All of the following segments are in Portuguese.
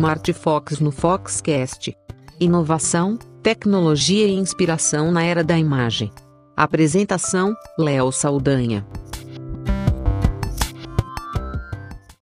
Smart Fox no Foxcast. Inovação, tecnologia e inspiração na era da imagem. Apresentação: Léo Saldanha.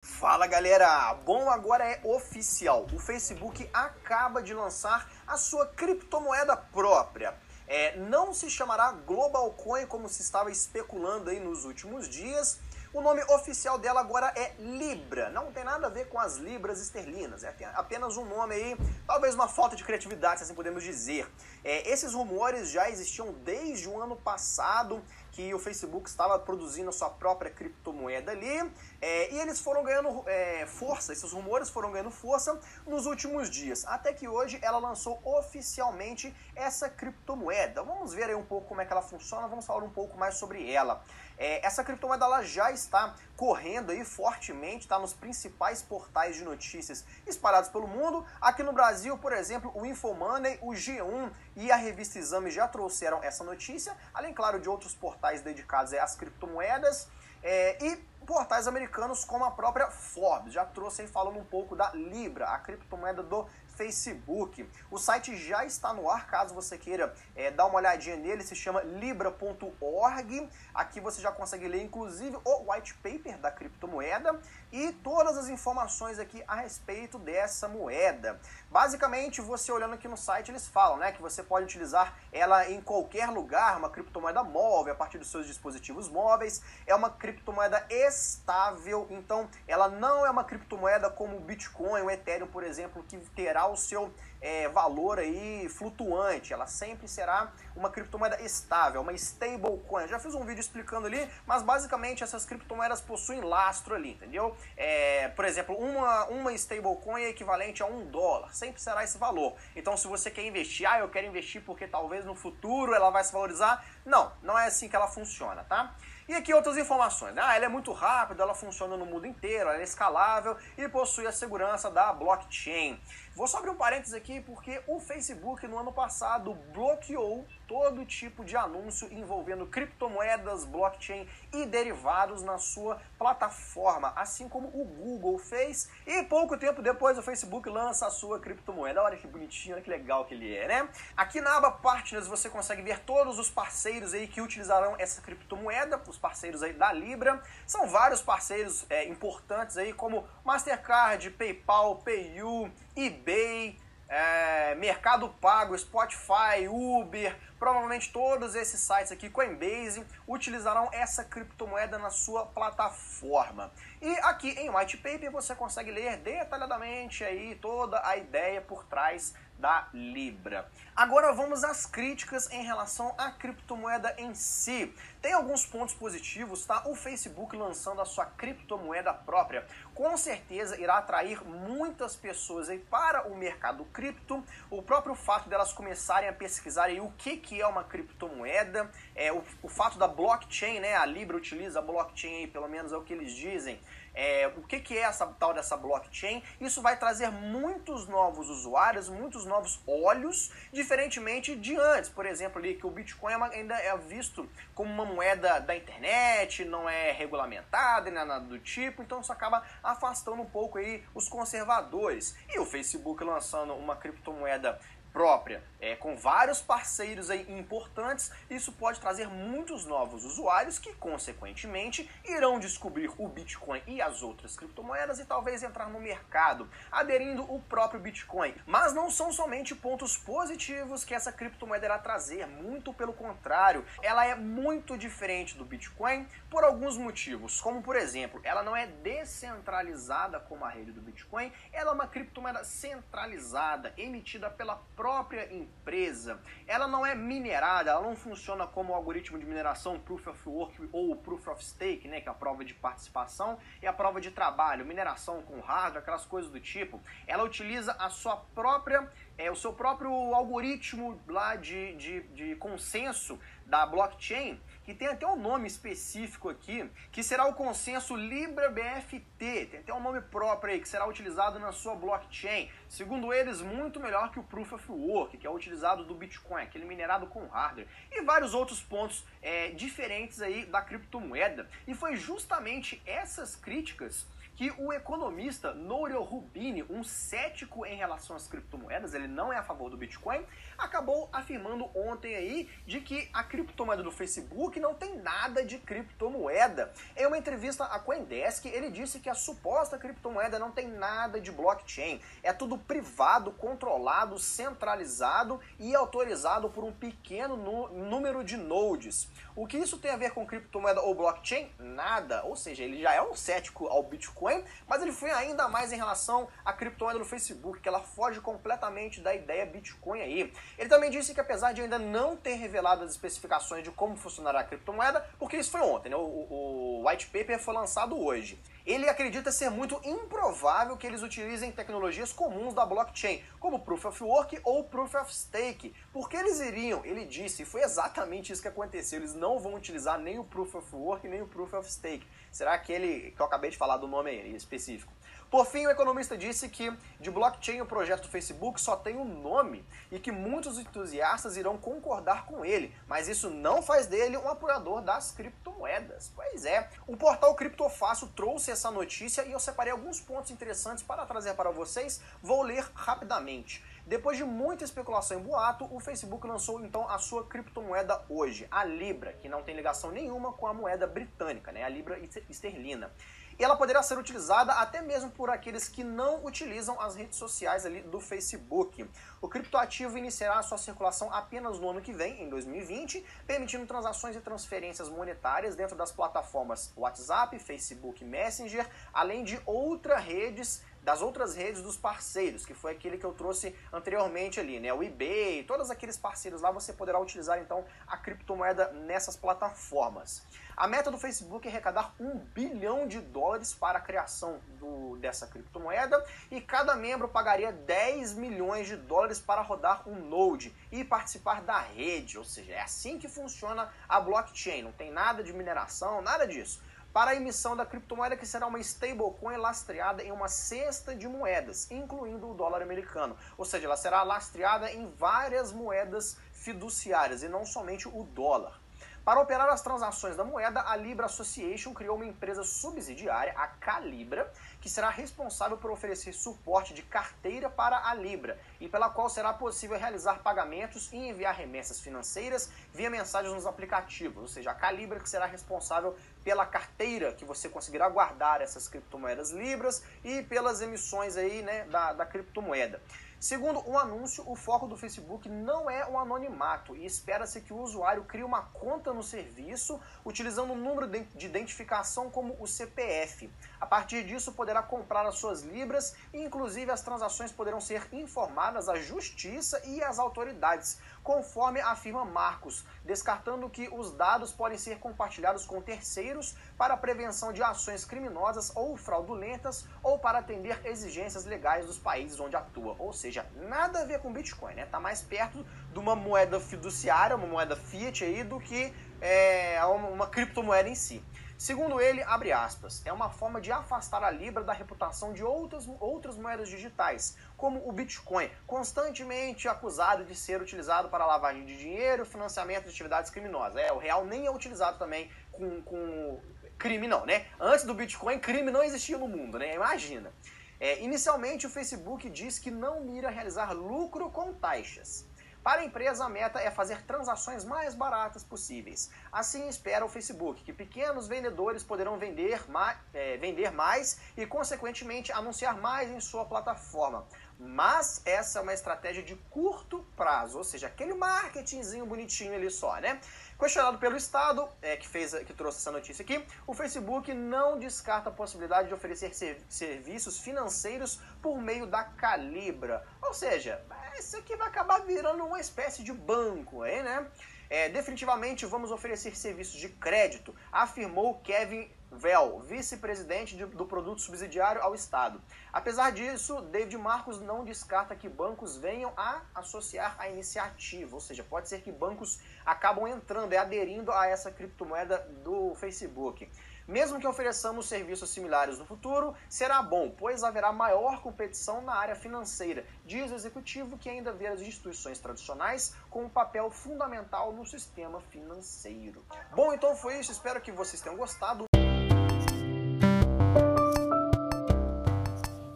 Fala galera! Bom, agora é oficial. O Facebook acaba de lançar a sua criptomoeda própria. É, não se chamará Global Coin como se estava especulando aí nos últimos dias, o nome oficial dela agora é Libra. Não tem nada a ver com as libras esterlinas. É apenas um nome aí, talvez uma falta de criatividade, se assim podemos dizer. É, esses rumores já existiam desde o ano passado que o Facebook estava produzindo a sua própria criptomoeda ali, é, e eles foram ganhando é, força, esses rumores foram ganhando força nos últimos dias, até que hoje ela lançou oficialmente essa criptomoeda. Vamos ver aí um pouco como é que ela funciona, vamos falar um pouco mais sobre ela. É, essa criptomoeda ela já está correndo aí fortemente, está nos principais portais de notícias espalhados pelo mundo. Aqui no Brasil, por exemplo, o Infomoney, o G1 e a revista Exame já trouxeram essa notícia, além, claro, de outros portais dedicados às criptomoedas. É, e portais americanos como a própria Forbes já trouxe aí falando um pouco da Libra, a criptomoeda do Facebook. O site já está no ar, caso você queira é, dar uma olhadinha nele, se chama libra.org. Aqui você já consegue ler, inclusive, o white paper da criptomoeda e todas as informações aqui a respeito dessa moeda. Basicamente, você olhando aqui no site, eles falam né, que você pode utilizar ela em qualquer lugar, uma criptomoeda móvel, a partir dos seus dispositivos móveis. É uma criptomoeda estável, então ela não é uma criptomoeda como o Bitcoin, o Ethereum, por exemplo, que terá o seu é, valor aí flutuante, ela sempre será uma criptomoeda estável, uma stablecoin. Já fiz um vídeo explicando ali, mas basicamente essas criptomoedas possuem lastro ali, entendeu? É, por exemplo, uma, uma stablecoin é equivalente a um dólar, sempre será esse valor. Então, se você quer investir, ah, eu quero investir porque talvez no futuro ela vai se valorizar, não, não é assim que ela funciona, tá? E aqui outras informações. Né? Ah, ela é muito rápida, ela funciona no mundo inteiro, ela é escalável e possui a segurança da blockchain. Vou só abrir um parênteses aqui porque o Facebook no ano passado bloqueou todo tipo de anúncio envolvendo criptomoedas, blockchain e derivados na sua plataforma, assim como o Google fez. E pouco tempo depois o Facebook lança a sua criptomoeda. Olha que bonitinho, olha que legal que ele é, né? Aqui na aba Partners você consegue ver todos os parceiros aí que utilizarão essa criptomoeda, os parceiros aí da Libra. São vários parceiros é, importantes aí como Mastercard, PayPal, PayU, eBay, é, Mercado Pago, Spotify, Uber, provavelmente todos esses sites aqui, Coinbase, utilizarão essa criptomoeda na sua plataforma. E aqui em White Paper você consegue ler detalhadamente aí toda a ideia por trás da Libra. Agora vamos às críticas em relação à criptomoeda em si. Tem alguns pontos positivos, tá? O Facebook lançando a sua criptomoeda própria, com certeza irá atrair muitas pessoas aí para o mercado cripto. O próprio fato delas começarem a pesquisar aí o que, que é uma criptomoeda, é o, o fato da blockchain, né? A Libra utiliza a blockchain aí, pelo menos é o que eles dizem é, o que, que é essa tal dessa blockchain. Isso vai trazer muitos novos usuários, muitos novos olhos, diferentemente de antes. Por exemplo, ali que o Bitcoin é ainda é visto como uma moeda da internet, não é regulamentada, nem nada do tipo, então isso acaba afastando um pouco aí os conservadores. E o Facebook lançando uma criptomoeda própria, é, com vários parceiros aí importantes, isso pode trazer muitos novos usuários que, consequentemente, irão descobrir o Bitcoin e as outras criptomoedas e talvez entrar no mercado, aderindo o próprio Bitcoin. Mas não são somente pontos positivos que essa criptomoeda irá trazer, muito pelo contrário, ela é muito diferente do Bitcoin por alguns motivos, como por exemplo, ela não é descentralizada como a rede do Bitcoin, ela é uma criptomoeda centralizada, emitida pela própria própria empresa, ela não é minerada, ela não funciona como o algoritmo de mineração Proof of Work ou Proof of Stake, né, que é a prova de participação e a prova de trabalho, mineração com hardware, aquelas coisas do tipo. Ela utiliza a sua própria, é, o seu próprio algoritmo lá de, de, de consenso da blockchain que tem até um nome específico aqui, que será o consenso Libra BFT. Tem até um nome próprio aí, que será utilizado na sua blockchain. Segundo eles, muito melhor que o Proof of Work, que é utilizado do Bitcoin, aquele minerado com hardware. E vários outros pontos é, diferentes aí da criptomoeda. E foi justamente essas críticas que o economista Nouriel Rubini, um cético em relação às criptomoedas, ele não é a favor do Bitcoin, acabou afirmando ontem aí de que a criptomoeda do Facebook não tem nada de criptomoeda. Em uma entrevista à Coindesk, ele disse que a suposta criptomoeda não tem nada de blockchain. É tudo privado, controlado, centralizado e autorizado por um pequeno número de nodes. O que isso tem a ver com criptomoeda ou blockchain? Nada. Ou seja, ele já é um cético ao Bitcoin, mas ele foi ainda mais em relação à criptomoeda do Facebook, que ela foge completamente da ideia Bitcoin aí. Ele também disse que apesar de ainda não ter revelado as especificações de como funcionará a criptomoeda, porque isso foi ontem, né? O, o, o white paper foi lançado hoje. Ele acredita ser muito improvável que eles utilizem tecnologias comuns da blockchain, como Proof of Work ou Proof of Stake. Porque eles iriam, ele disse, e foi exatamente isso que aconteceu, eles não vão utilizar nem o Proof of Work nem o Proof of Stake. Será aquele que eu acabei de falar do nome aí, específico? Por fim, o economista disse que de blockchain o projeto do Facebook só tem um nome e que muitos entusiastas irão concordar com ele, mas isso não faz dele um apoiador das criptomoedas. Pois é, o portal Criptofácil trouxe essa notícia e eu separei alguns pontos interessantes para trazer para vocês. Vou ler rapidamente. Depois de muita especulação e boato, o Facebook lançou então a sua criptomoeda hoje, a Libra, que não tem ligação nenhuma com a moeda britânica, né, a Libra esterlina e ela poderá ser utilizada até mesmo por aqueles que não utilizam as redes sociais ali do Facebook. O criptoativo iniciará sua circulação apenas no ano que vem, em 2020, permitindo transações e transferências monetárias dentro das plataformas WhatsApp, Facebook Messenger, além de outras redes das outras redes dos parceiros, que foi aquele que eu trouxe anteriormente ali, né? O eBay, todos aqueles parceiros lá, você poderá utilizar então a criptomoeda nessas plataformas. A meta do Facebook é arrecadar um bilhão de dólares para a criação do, dessa criptomoeda e cada membro pagaria 10 milhões de dólares para rodar um node e participar da rede, ou seja, é assim que funciona a blockchain, não tem nada de mineração, nada disso para a emissão da criptomoeda que será uma stablecoin lastreada em uma cesta de moedas, incluindo o dólar americano. Ou seja, ela será lastreada em várias moedas fiduciárias e não somente o dólar. Para operar as transações da moeda, a Libra Association criou uma empresa subsidiária, a Calibra, que será responsável por oferecer suporte de carteira para a Libra e pela qual será possível realizar pagamentos e enviar remessas financeiras via mensagens nos aplicativos, ou seja, a Calibra que será responsável pela carteira que você conseguirá guardar essas criptomoedas Libras e pelas emissões aí, né, da, da criptomoeda. Segundo um anúncio, o foco do Facebook não é o anonimato e espera-se que o usuário crie uma conta no serviço utilizando o um número de identificação como o CPF. A partir disso, poderá comprar as suas libras e, inclusive, as transações poderão ser informadas à justiça e às autoridades, conforme afirma Marcos, descartando que os dados podem ser compartilhados com terceiros para a prevenção de ações criminosas ou fraudulentas ou para atender exigências legais dos países onde atua. Ou seja, nada a ver com Bitcoin, né? Tá mais perto de uma moeda fiduciária, uma moeda fiat aí, do que é, uma criptomoeda em si. Segundo ele, abre aspas, é uma forma de afastar a Libra da reputação de outras, outras moedas digitais, como o Bitcoin, constantemente acusado de ser utilizado para lavagem de dinheiro financiamento de atividades criminosas. É, o real nem é utilizado também com, com crime, não, né? Antes do Bitcoin, crime não existia no mundo, né? Imagina. É, inicialmente, o Facebook diz que não mira realizar lucro com taxas. Para a empresa, a meta é fazer transações mais baratas possíveis. Assim espera o Facebook, que pequenos vendedores poderão vender mais, é, vender mais e, consequentemente, anunciar mais em sua plataforma. Mas essa é uma estratégia de curto prazo, ou seja, aquele marketingzinho bonitinho ali só, né? Questionado pelo Estado, é, que, fez, que trouxe essa notícia aqui, o Facebook não descarta a possibilidade de oferecer ser, serviços financeiros por meio da Calibra. Ou seja, isso aqui vai acabar virando uma espécie de banco, hein, né? É, definitivamente vamos oferecer serviços de crédito, afirmou Kevin VEL, vice-presidente do produto subsidiário ao Estado. Apesar disso, David Marcos não descarta que bancos venham a associar a iniciativa, ou seja, pode ser que bancos acabam entrando e aderindo a essa criptomoeda do Facebook. Mesmo que ofereçamos serviços similares no futuro, será bom, pois haverá maior competição na área financeira, diz o executivo que ainda vê as instituições tradicionais com um papel fundamental no sistema financeiro. Bom, então foi isso, espero que vocês tenham gostado.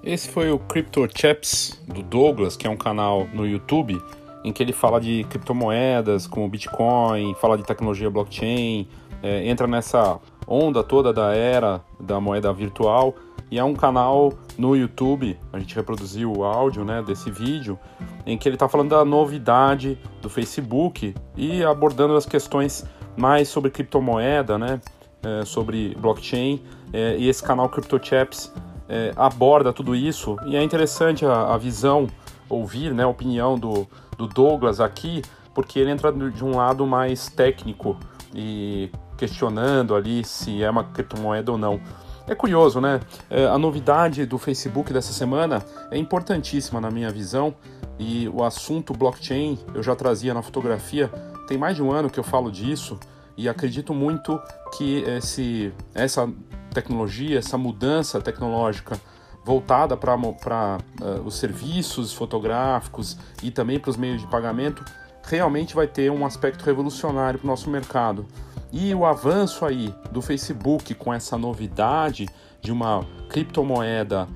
Esse foi o Crypto Chaps do Douglas, que é um canal no YouTube em que ele fala de criptomoedas como Bitcoin, fala de tecnologia blockchain, é, entra nessa onda toda da era da moeda virtual. E é um canal no YouTube, a gente reproduziu o áudio né, desse vídeo, em que ele está falando da novidade do Facebook e abordando as questões mais sobre criptomoeda, né, é, sobre blockchain, é, e esse canal CryptoChaps é, aborda tudo isso. E é interessante a, a visão, ouvir né, a opinião do, do Douglas aqui, porque ele entra de um lado mais técnico e questionando ali se é uma criptomoeda ou não. É curioso, né? É, a novidade do Facebook dessa semana é importantíssima na minha visão e o assunto blockchain eu já trazia na fotografia. Tem mais de um ano que eu falo disso e acredito muito que esse, essa tecnologia, essa mudança tecnológica voltada para uh, os serviços fotográficos e também para os meios de pagamento, realmente vai ter um aspecto revolucionário para o nosso mercado. E o avanço aí do Facebook com essa novidade de uma criptomoeda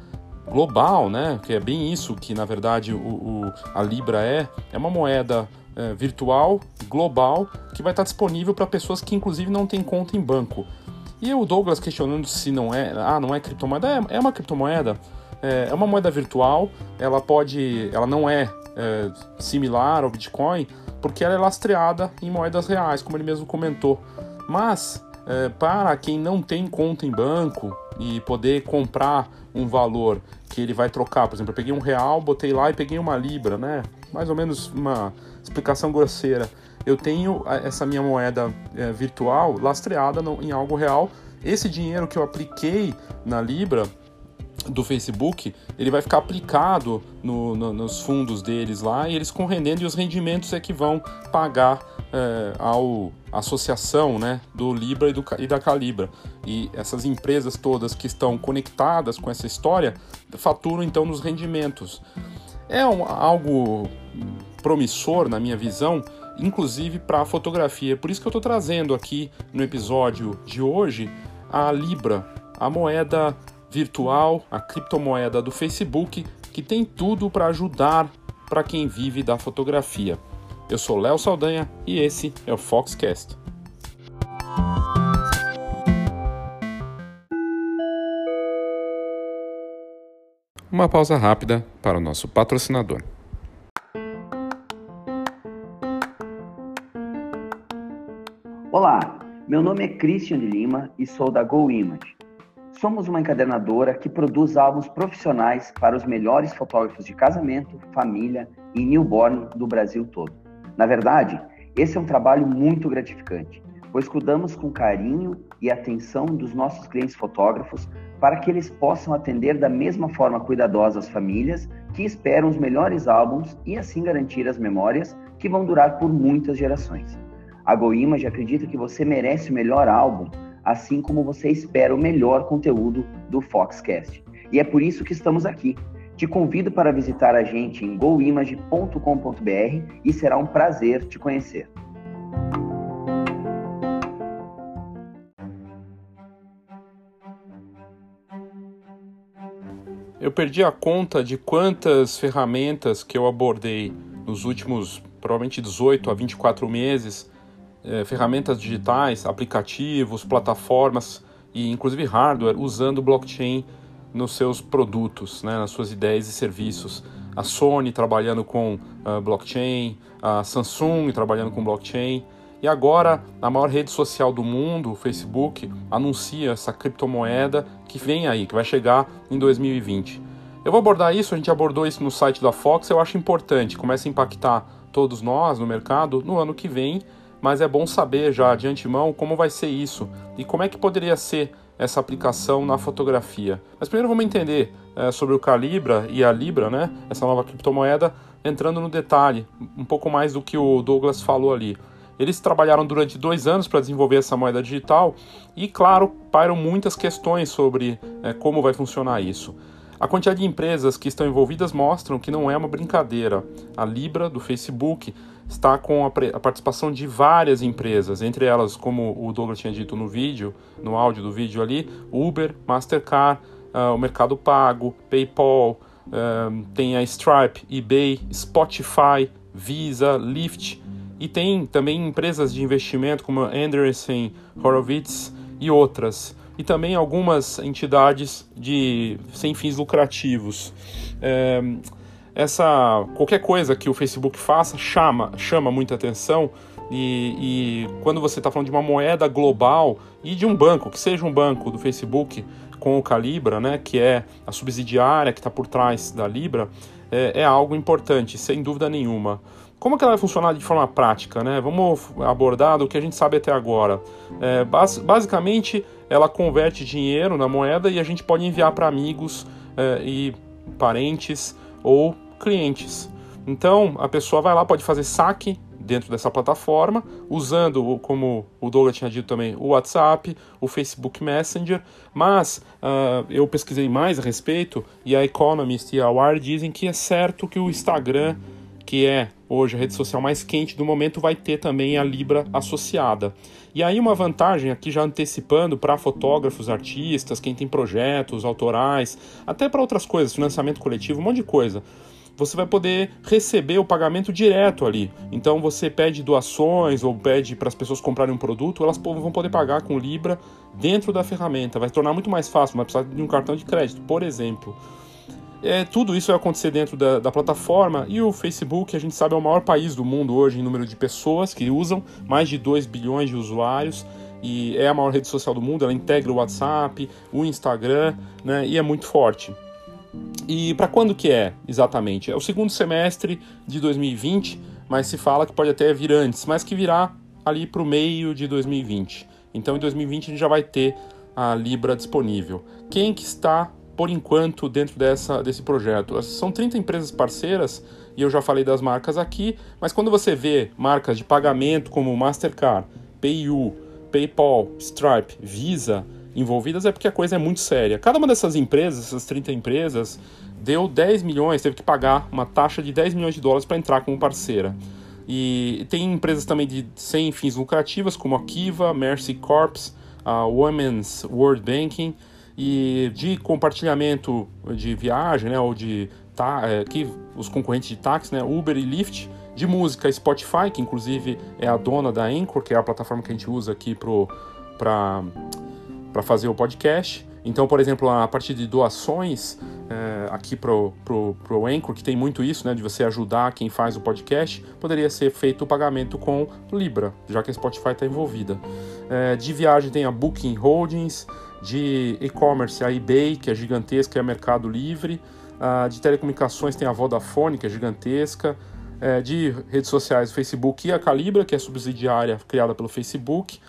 global, né? Que é bem isso que na verdade o, o a Libra é, é uma moeda é, virtual global que vai estar disponível para pessoas que inclusive não têm conta em banco. E o Douglas questionando se não é, ah, não é criptomoeda, é, é uma criptomoeda, é, é, uma moeda virtual, ela pode, ela não é, é similar ao Bitcoin, porque ela é lastreada em moedas reais, como ele mesmo comentou. Mas é, para quem não tem conta em banco e poder comprar um valor que ele vai trocar, por exemplo, eu peguei um real, botei lá e peguei uma libra, né? Mais ou menos uma explicação grosseira eu tenho essa minha moeda é, virtual lastreada no, em algo real. Esse dinheiro que eu apliquei na Libra do Facebook, ele vai ficar aplicado no, no, nos fundos deles lá e eles com rendendo e os rendimentos é que vão pagar é, ao associação né, do Libra e, do, e da Calibra. E essas empresas todas que estão conectadas com essa história faturam então nos rendimentos. É um, algo promissor na minha visão, inclusive para a fotografia. Por isso que eu estou trazendo aqui no episódio de hoje a Libra, a moeda virtual, a criptomoeda do Facebook, que tem tudo para ajudar para quem vive da fotografia. Eu sou Léo Saldanha e esse é o Foxcast. Uma pausa rápida para o nosso patrocinador. Olá, meu nome é Christian de Lima e sou da Go Image. Somos uma encadernadora que produz álbuns profissionais para os melhores fotógrafos de casamento, família e newborn do Brasil todo. Na verdade, esse é um trabalho muito gratificante, pois cuidamos com carinho e atenção dos nossos clientes fotógrafos para que eles possam atender da mesma forma cuidadosa as famílias que esperam os melhores álbuns e assim garantir as memórias que vão durar por muitas gerações. A GoImage acredita que você merece o melhor álbum, assim como você espera o melhor conteúdo do Foxcast. E é por isso que estamos aqui. Te convido para visitar a gente em goimage.com.br e será um prazer te conhecer. Eu perdi a conta de quantas ferramentas que eu abordei nos últimos provavelmente 18 a 24 meses é, ferramentas digitais, aplicativos, plataformas e inclusive hardware usando blockchain nos seus produtos, né, nas suas ideias e serviços. A Sony trabalhando com uh, blockchain, a Samsung trabalhando com blockchain. E agora, a maior rede social do mundo, o Facebook, anuncia essa criptomoeda que vem aí, que vai chegar em 2020. Eu vou abordar isso, a gente abordou isso no site da Fox, eu acho importante, começa a impactar todos nós no mercado no ano que vem mas é bom saber já de antemão como vai ser isso e como é que poderia ser essa aplicação na fotografia. Mas primeiro vamos entender é, sobre o Calibra e a Libra, né? Essa nova criptomoeda, entrando no detalhe, um pouco mais do que o Douglas falou ali. Eles trabalharam durante dois anos para desenvolver essa moeda digital e, claro, pairam muitas questões sobre é, como vai funcionar isso. A quantidade de empresas que estão envolvidas mostram que não é uma brincadeira. A Libra do Facebook está com a, participação de várias empresas, entre elas, como o Douglas tinha dito no vídeo, no áudio do vídeo ali, Uber, Mastercard, uh, o Mercado Pago, PayPal, uh, tem a Stripe, eBay, Spotify, Visa, Lyft e tem também empresas de investimento como Anderson, Horowitz e outras e também algumas entidades de sem fins lucrativos. É, essa qualquer coisa que o Facebook faça chama chama muita atenção e, e quando você está falando de uma moeda global e de um banco que seja um banco do Facebook com o Calibra, né, que é a subsidiária que está por trás da Libra, é, é algo importante, sem dúvida nenhuma. Como que ela vai funcionar de forma prática? Né? Vamos abordar do que a gente sabe até agora. É, bas basicamente, ela converte dinheiro na moeda e a gente pode enviar para amigos é, e parentes ou clientes. Então, a pessoa vai lá, pode fazer saque dentro dessa plataforma, usando, como o Douglas tinha dito também, o WhatsApp, o Facebook Messenger, mas uh, eu pesquisei mais a respeito e a Economist e a Wired dizem que é certo que o Instagram que é hoje a rede social mais quente do momento, vai ter também a Libra associada. E aí uma vantagem aqui já antecipando para fotógrafos, artistas, quem tem projetos autorais, até para outras coisas, financiamento coletivo, um monte de coisa. Você vai poder receber o pagamento direto ali. Então você pede doações ou pede para as pessoas comprarem um produto, elas vão poder pagar com Libra dentro da ferramenta. Vai tornar muito mais fácil, vai precisar de um cartão de crédito, por exemplo. É, tudo isso vai acontecer dentro da, da, plataforma e o Facebook, a gente sabe, é o maior país do mundo hoje em número de pessoas que usam, mais de 2 bilhões de usuários e é a maior rede social do mundo, ela integra o WhatsApp, o Instagram, né, e é muito forte. E para quando que é, exatamente? É o segundo semestre de 2020, mas se fala que pode até vir antes, mas que virá ali para o meio de 2020. Então em 2020 a gente já vai ter a Libra disponível. Quem que está por enquanto dentro dessa, desse projeto. São 30 empresas parceiras e eu já falei das marcas aqui, mas quando você vê marcas de pagamento como Mastercard, PayU, PayPal, Stripe, Visa envolvidas é porque a coisa é muito séria. Cada uma dessas empresas, essas 30 empresas, deu 10 milhões, teve que pagar uma taxa de 10 milhões de dólares para entrar como parceira. E tem empresas também de sem fins lucrativas, como a Kiva, Mercy Corps, a Women's World Banking, e de compartilhamento de viagem, né, ou de tá, é, que os concorrentes de táxi, né, Uber e Lyft, de música Spotify, que inclusive é a dona da Anchor, que é a plataforma que a gente usa aqui para fazer o podcast. Então, por exemplo, a partir de doações é, aqui pro, pro, pro Anchor, que tem muito isso, né, de você ajudar quem faz o podcast, poderia ser feito o pagamento com Libra, já que a Spotify está envolvida. É, de viagem tem a Booking Holdings, de e-commerce a eBay, que é gigantesca, é Mercado Livre, uh, de telecomunicações tem a Vodafone, que é gigantesca, uh, de redes sociais o Facebook e a Calibra, que é subsidiária criada pelo Facebook,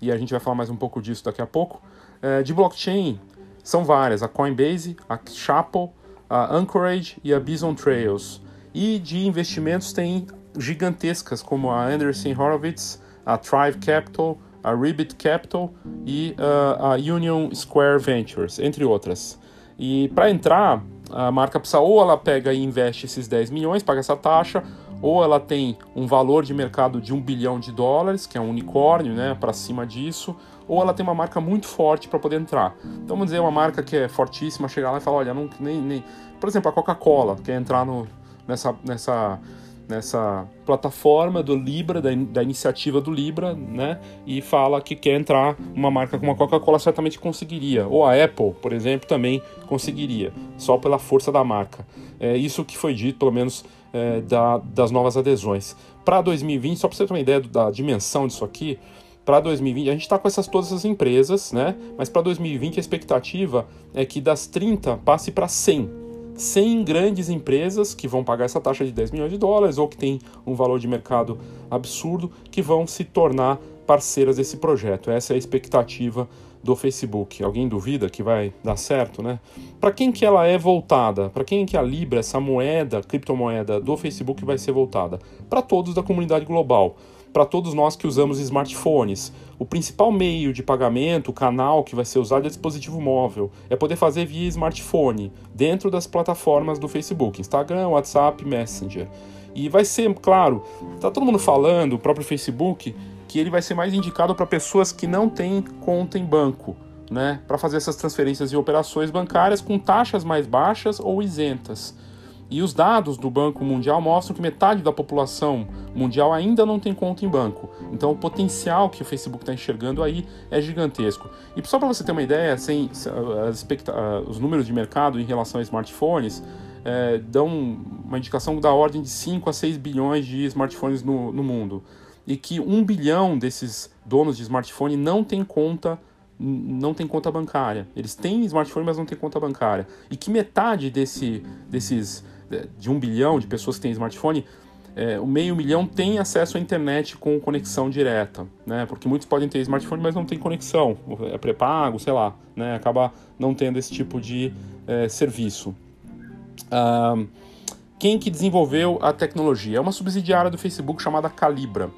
e a gente vai falar mais um pouco disso daqui a pouco. Uh, de blockchain são várias, a Coinbase, a Chapel, a Anchorage e a Bison Trails. E de investimentos tem gigantescas como a Anderson Horowitz, a Thrive Capital, a Ribbit Capital e uh, a Union Square Ventures, entre outras. E para entrar, a marca precisa ou ela pega e investe esses 10 milhões, paga essa taxa, ou ela tem um valor de mercado de um bilhão de dólares, que é um unicórnio, né, para cima disso, ou ela tem uma marca muito forte para poder entrar. Então vamos dizer uma marca que é fortíssima, chegar lá e falar, olha, não, nem, nem... por exemplo, a Coca-Cola quer entrar no, nessa, nessa nessa plataforma do Libra, da, da, iniciativa do Libra, né? E fala que quer entrar uma marca como a Coca-Cola certamente conseguiria, ou a Apple, por exemplo, também conseguiria, só pela força da marca. É isso que foi dito, pelo menos, é, da, das novas adesões. Para 2020, só para você ter uma ideia da dimensão disso aqui, para 2020, a gente está com essas todas essas empresas, né? Mas para 2020 a expectativa é que das 30 passe para 100 100 grandes empresas que vão pagar essa taxa de 10 milhões de dólares ou que tem um valor de mercado absurdo que vão se tornar parceiras desse projeto. Essa é a expectativa do Facebook. Alguém duvida que vai dar certo, né? Para quem que ela é voltada? Para quem que a Libra, essa moeda, criptomoeda do Facebook vai ser voltada? Para todos da comunidade global para todos nós que usamos smartphones. O principal meio de pagamento, o canal que vai ser usado é dispositivo móvel. É poder fazer via smartphone, dentro das plataformas do Facebook, Instagram, WhatsApp, Messenger. E vai ser, claro, tá todo mundo falando, o próprio Facebook, que ele vai ser mais indicado para pessoas que não têm conta em banco, né, para fazer essas transferências e operações bancárias com taxas mais baixas ou isentas. E os dados do Banco Mundial mostram que metade da população mundial ainda não tem conta em banco. Então o potencial que o Facebook está enxergando aí é gigantesco. E só para você ter uma ideia, sem, os números de mercado em relação a smartphones é, dão uma indicação da ordem de 5 a 6 bilhões de smartphones no, no mundo. E que um bilhão desses donos de smartphone não tem conta não tem conta bancária. Eles têm smartphone, mas não têm conta bancária. E que metade desse, desses de um bilhão de pessoas que têm smartphone, é, o meio milhão tem acesso à internet com conexão direta, né? Porque muitos podem ter smartphone, mas não tem conexão, é pré-pago, sei lá, né? Acaba não tendo esse tipo de é, serviço. Quem que desenvolveu a tecnologia? É uma subsidiária do Facebook chamada Calibra.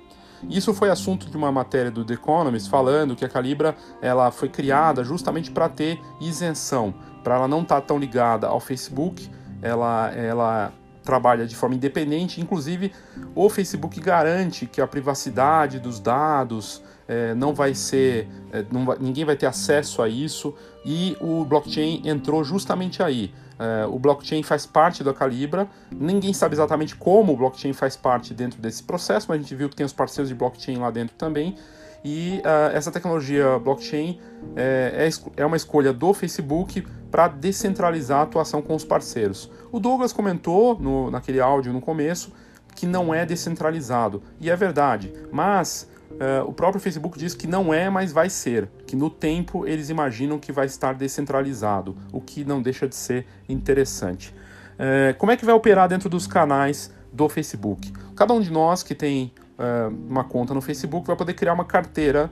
Isso foi assunto de uma matéria do The Economist falando que a Calibra ela foi criada justamente para ter isenção, para ela não estar tá tão ligada ao Facebook ela, ela trabalha de forma independente, inclusive o Facebook garante que a privacidade dos dados é, não vai ser, é, não vai, ninguém vai ter acesso a isso e o blockchain entrou justamente aí. É, o blockchain faz parte da Calibra, ninguém sabe exatamente como o blockchain faz parte dentro desse processo, mas a gente viu que tem os parceiros de blockchain lá dentro também. E uh, essa tecnologia blockchain é, é, é uma escolha do Facebook para descentralizar a atuação com os parceiros. O Douglas comentou no, naquele áudio no começo que não é descentralizado, e é verdade, mas uh, o próprio Facebook diz que não é, mas vai ser, que no tempo eles imaginam que vai estar descentralizado, o que não deixa de ser interessante. Uh, como é que vai operar dentro dos canais do Facebook? Cada um de nós que tem uh, uma conta no Facebook vai poder criar uma carteira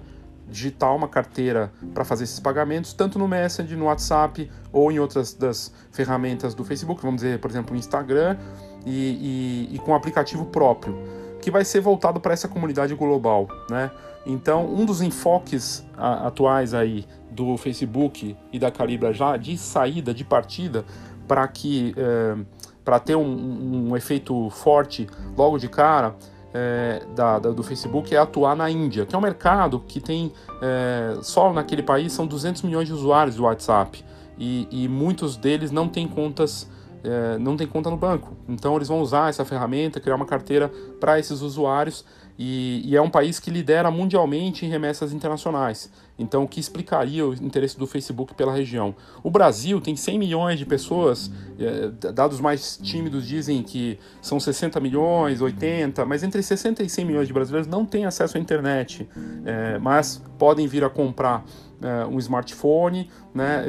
digital, uma carteira para fazer esses pagamentos, tanto no Messenger, no WhatsApp ou em outras das ferramentas do Facebook, vamos dizer, por exemplo, o Instagram, e, e, e com um aplicativo próprio, que vai ser voltado para essa comunidade global, né? Então, um dos enfoques a, atuais aí do Facebook e da Calibra já de saída, de partida, para que é, eh, para ter um, um efeito forte logo de cara, é, da, da, do Facebook é atuar na Índia, que é um mercado que tem é, só naquele país são 200 milhões de usuários do WhatsApp e, e muitos deles não têm contas é, não tem conta no banco. Então eles vão usar essa ferramenta, criar uma carteira para esses usuários e, e, é um país que lidera mundialmente em remessas internacionais. Então, o que explicaria o interesse do Facebook pela região? O Brasil tem 100 milhões de pessoas, é, dados mais tímidos dizem que são 60 milhões, 80, mas entre 60 e 100 milhões de brasileiros não têm acesso à internet, é, mas podem vir a comprar é, um smartphone né,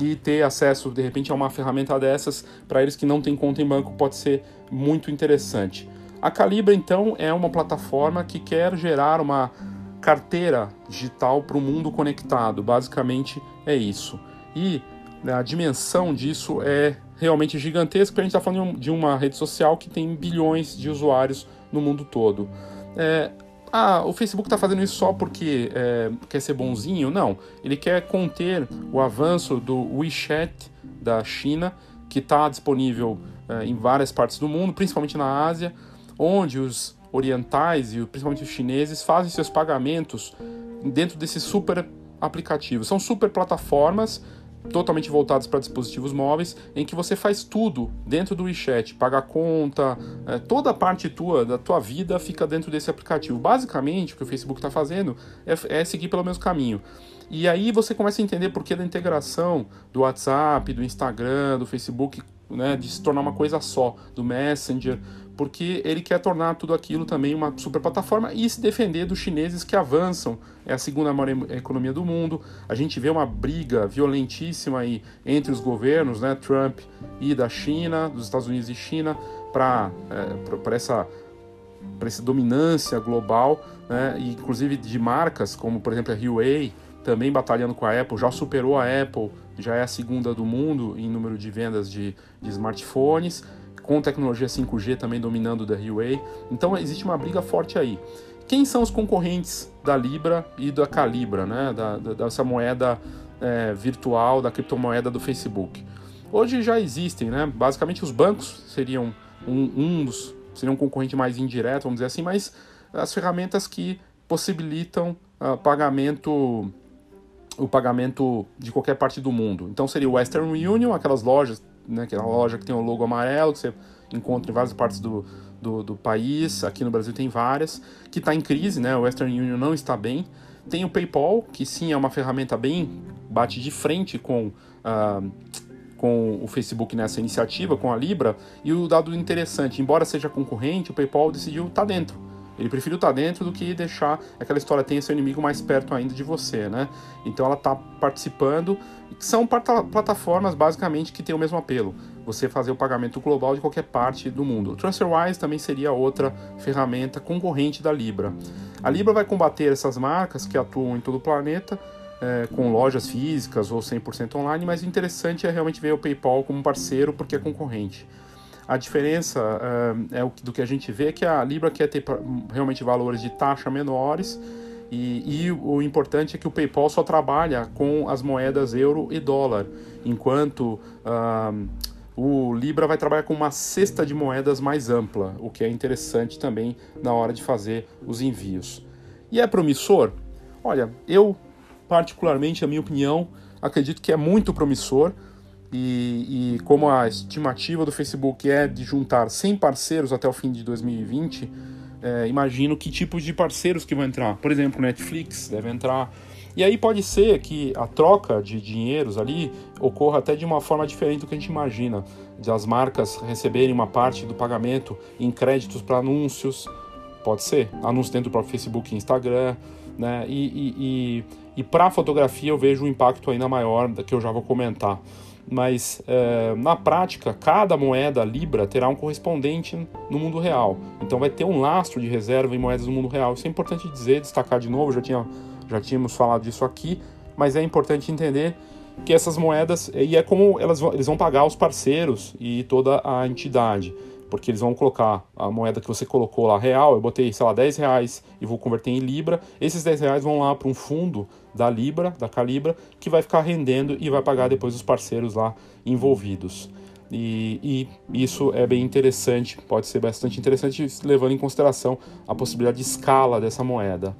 e ter acesso, de repente, a uma ferramenta dessas, para eles que não têm conta em banco, pode ser muito interessante. A Calibra, então, é uma plataforma que quer gerar uma carteira digital para o mundo conectado. Basicamente é isso. E né, a dimensão disso é realmente gigantesca, porque a gente está falando de uma rede social que tem bilhões de usuários no mundo todo. É, ah, o Facebook está fazendo isso só porque é, quer ser bonzinho? Não. Ele quer conter o avanço do WeChat da China, que está disponível é, em várias partes do mundo, principalmente na Ásia onde os orientais e principalmente os chineses fazem seus pagamentos dentro desses super aplicativos. São super plataformas totalmente voltadas para dispositivos móveis, em que você faz tudo dentro do WeChat, paga conta, é, toda a parte tua da tua vida fica dentro desse aplicativo. Basicamente, o que o Facebook está fazendo é, é, seguir pelo mesmo caminho. E aí você começa a entender por que da integração do WhatsApp, do Instagram, do Facebook, né, de se tornar uma coisa só, do Messenger, porque ele quer tornar tudo aquilo também uma super plataforma e se defender dos chineses que avançam. É a segunda maior economia do mundo. A gente vê uma briga violentíssima aí entre os governos, né, Trump e da China, dos Estados Unidos e China, para é, essa para essa dominância global, né, inclusive de marcas como por exemplo a Huawei, também batalhando com a Apple, já superou a Apple, já é a segunda do mundo em número de vendas de, de smartphones, com tecnologia 5G também dominando da Huawei. Então existe uma briga forte aí. Quem são os concorrentes da Libra e da Calibra, né? da, da dessa moeda é, virtual, da criptomoeda do Facebook? Hoje já existem, né? basicamente os bancos seriam um, um dos seria um concorrente mais indireto, vamos dizer assim, mas as ferramentas que possibilitam uh, pagamento o pagamento de qualquer parte do mundo. Então seria o Western Union, aquelas lojas, né, aquela loja que tem o logo amarelo, que você encontra em várias partes do, do, do país, aqui no Brasil tem várias, que está em crise, né, o Western Union não está bem. Tem o PayPal, que sim é uma ferramenta bem, bate de frente com, uh, com o Facebook nessa iniciativa, com a Libra, e o dado interessante, embora seja concorrente, o PayPal decidiu estar tá dentro. Ele preferiu estar tá dentro do que deixar aquela história tenha seu inimigo mais perto ainda de você, né? Então ela está participando. São plataformas basicamente que têm o mesmo apelo. Você fazer o pagamento global de qualquer parte do mundo. TransferWise também seria outra ferramenta concorrente da Libra. A Libra vai combater essas marcas que atuam em todo o planeta. É, com lojas físicas ou 100% online, mas o interessante é realmente ver o PayPal como parceiro porque é concorrente. A diferença uh, é o, do que a gente vê que a Libra quer ter realmente valores de taxa menores e, e, o importante é que o PayPal só trabalha com as moedas euro e dólar, enquanto uh, o Libra vai trabalhar com uma cesta de moedas mais ampla, o que é interessante também na hora de fazer os envios. E é promissor? Olha, eu particularmente, a minha opinião, acredito que é muito promissor e, e, como a estimativa do Facebook é de juntar 100 parceiros até o fim de 2020, é, imagino que tipos de parceiros que vão entrar. Por exemplo, Netflix deve entrar. E aí pode ser que a troca de dinheiros ali ocorra até de uma forma diferente do que a gente imagina, das marcas receberem uma parte do pagamento em créditos para anúncios, pode ser, anúncios dentro do próprio Facebook e Instagram, né? E, e, e, e para fotografia eu vejo um impacto ainda maior que eu já vou comentar mas é, na prática, cada moeda Libra terá um correspondente no mundo real. Então vai ter um lastro de reserva em moedas do mundo real. Isso é importante dizer, destacar de novo, já, tinha, já tínhamos falado disso aqui, mas é importante entender que essas moedas, e é como elas, eles vão pagar os parceiros e toda a entidade porque eles vão colocar a moeda que você colocou lá real, eu botei, sei lá, 10 reais e vou converter em Libra, esses 10 reais vão lá para um fundo da Libra, da Calibra, que vai ficar rendendo e vai pagar depois os parceiros lá envolvidos. E, e, isso é bem interessante, pode ser bastante interessante, levando em consideração a possibilidade de escala dessa moeda.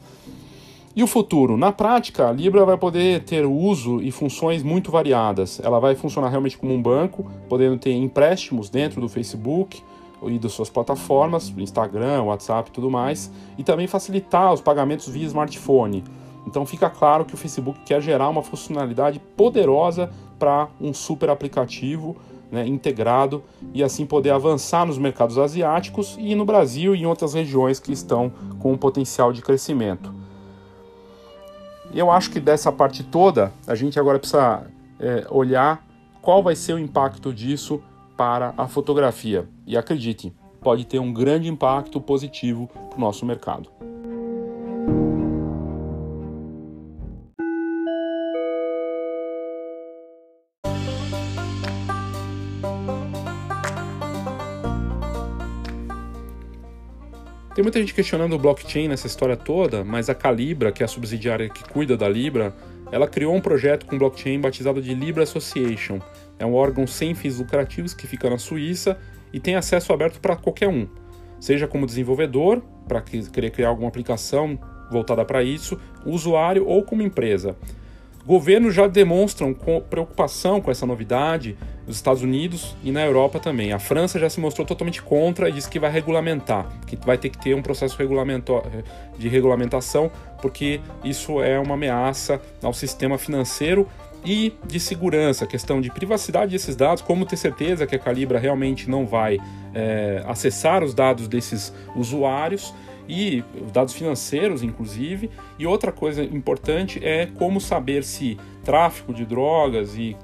E o futuro? Na prática, a Libra vai poder ter uso e funções muito variadas. Ela vai funcionar realmente como um banco, podendo ter empréstimos dentro do Facebook, e das suas plataformas, Instagram, WhatsApp e tudo mais, e também facilitar os pagamentos via smartphone. Então fica claro que o Facebook quer gerar uma funcionalidade poderosa para um super aplicativo né, integrado e assim poder avançar nos mercados asiáticos e no Brasil e em outras regiões que estão com um potencial de crescimento. Eu acho que dessa parte toda a gente agora precisa é, olhar qual vai ser o impacto disso para a fotografia. E acredite, pode ter um grande impacto positivo para o nosso mercado. Tem muita gente questionando o blockchain nessa história toda, mas a Calibra, que é a subsidiária que cuida da Libra, ela criou um projeto com blockchain batizado de Libra Association, é um órgão sem fins lucrativos que fica na Suíça e tem acesso aberto para qualquer um, seja como desenvolvedor, para querer criar alguma aplicação voltada para isso, usuário ou como empresa. Governos já demonstram preocupação com essa novidade nos Estados Unidos e na Europa também. A França já se mostrou totalmente contra e disse que vai regulamentar, que vai ter que ter um processo de regulamentação, porque isso é uma ameaça ao sistema financeiro e de segurança, questão de privacidade desses dados, como ter certeza que a Calibra realmente não vai é, acessar os dados desses usuários e dados financeiros, inclusive. E outra coisa importante é como saber se tráfico de drogas e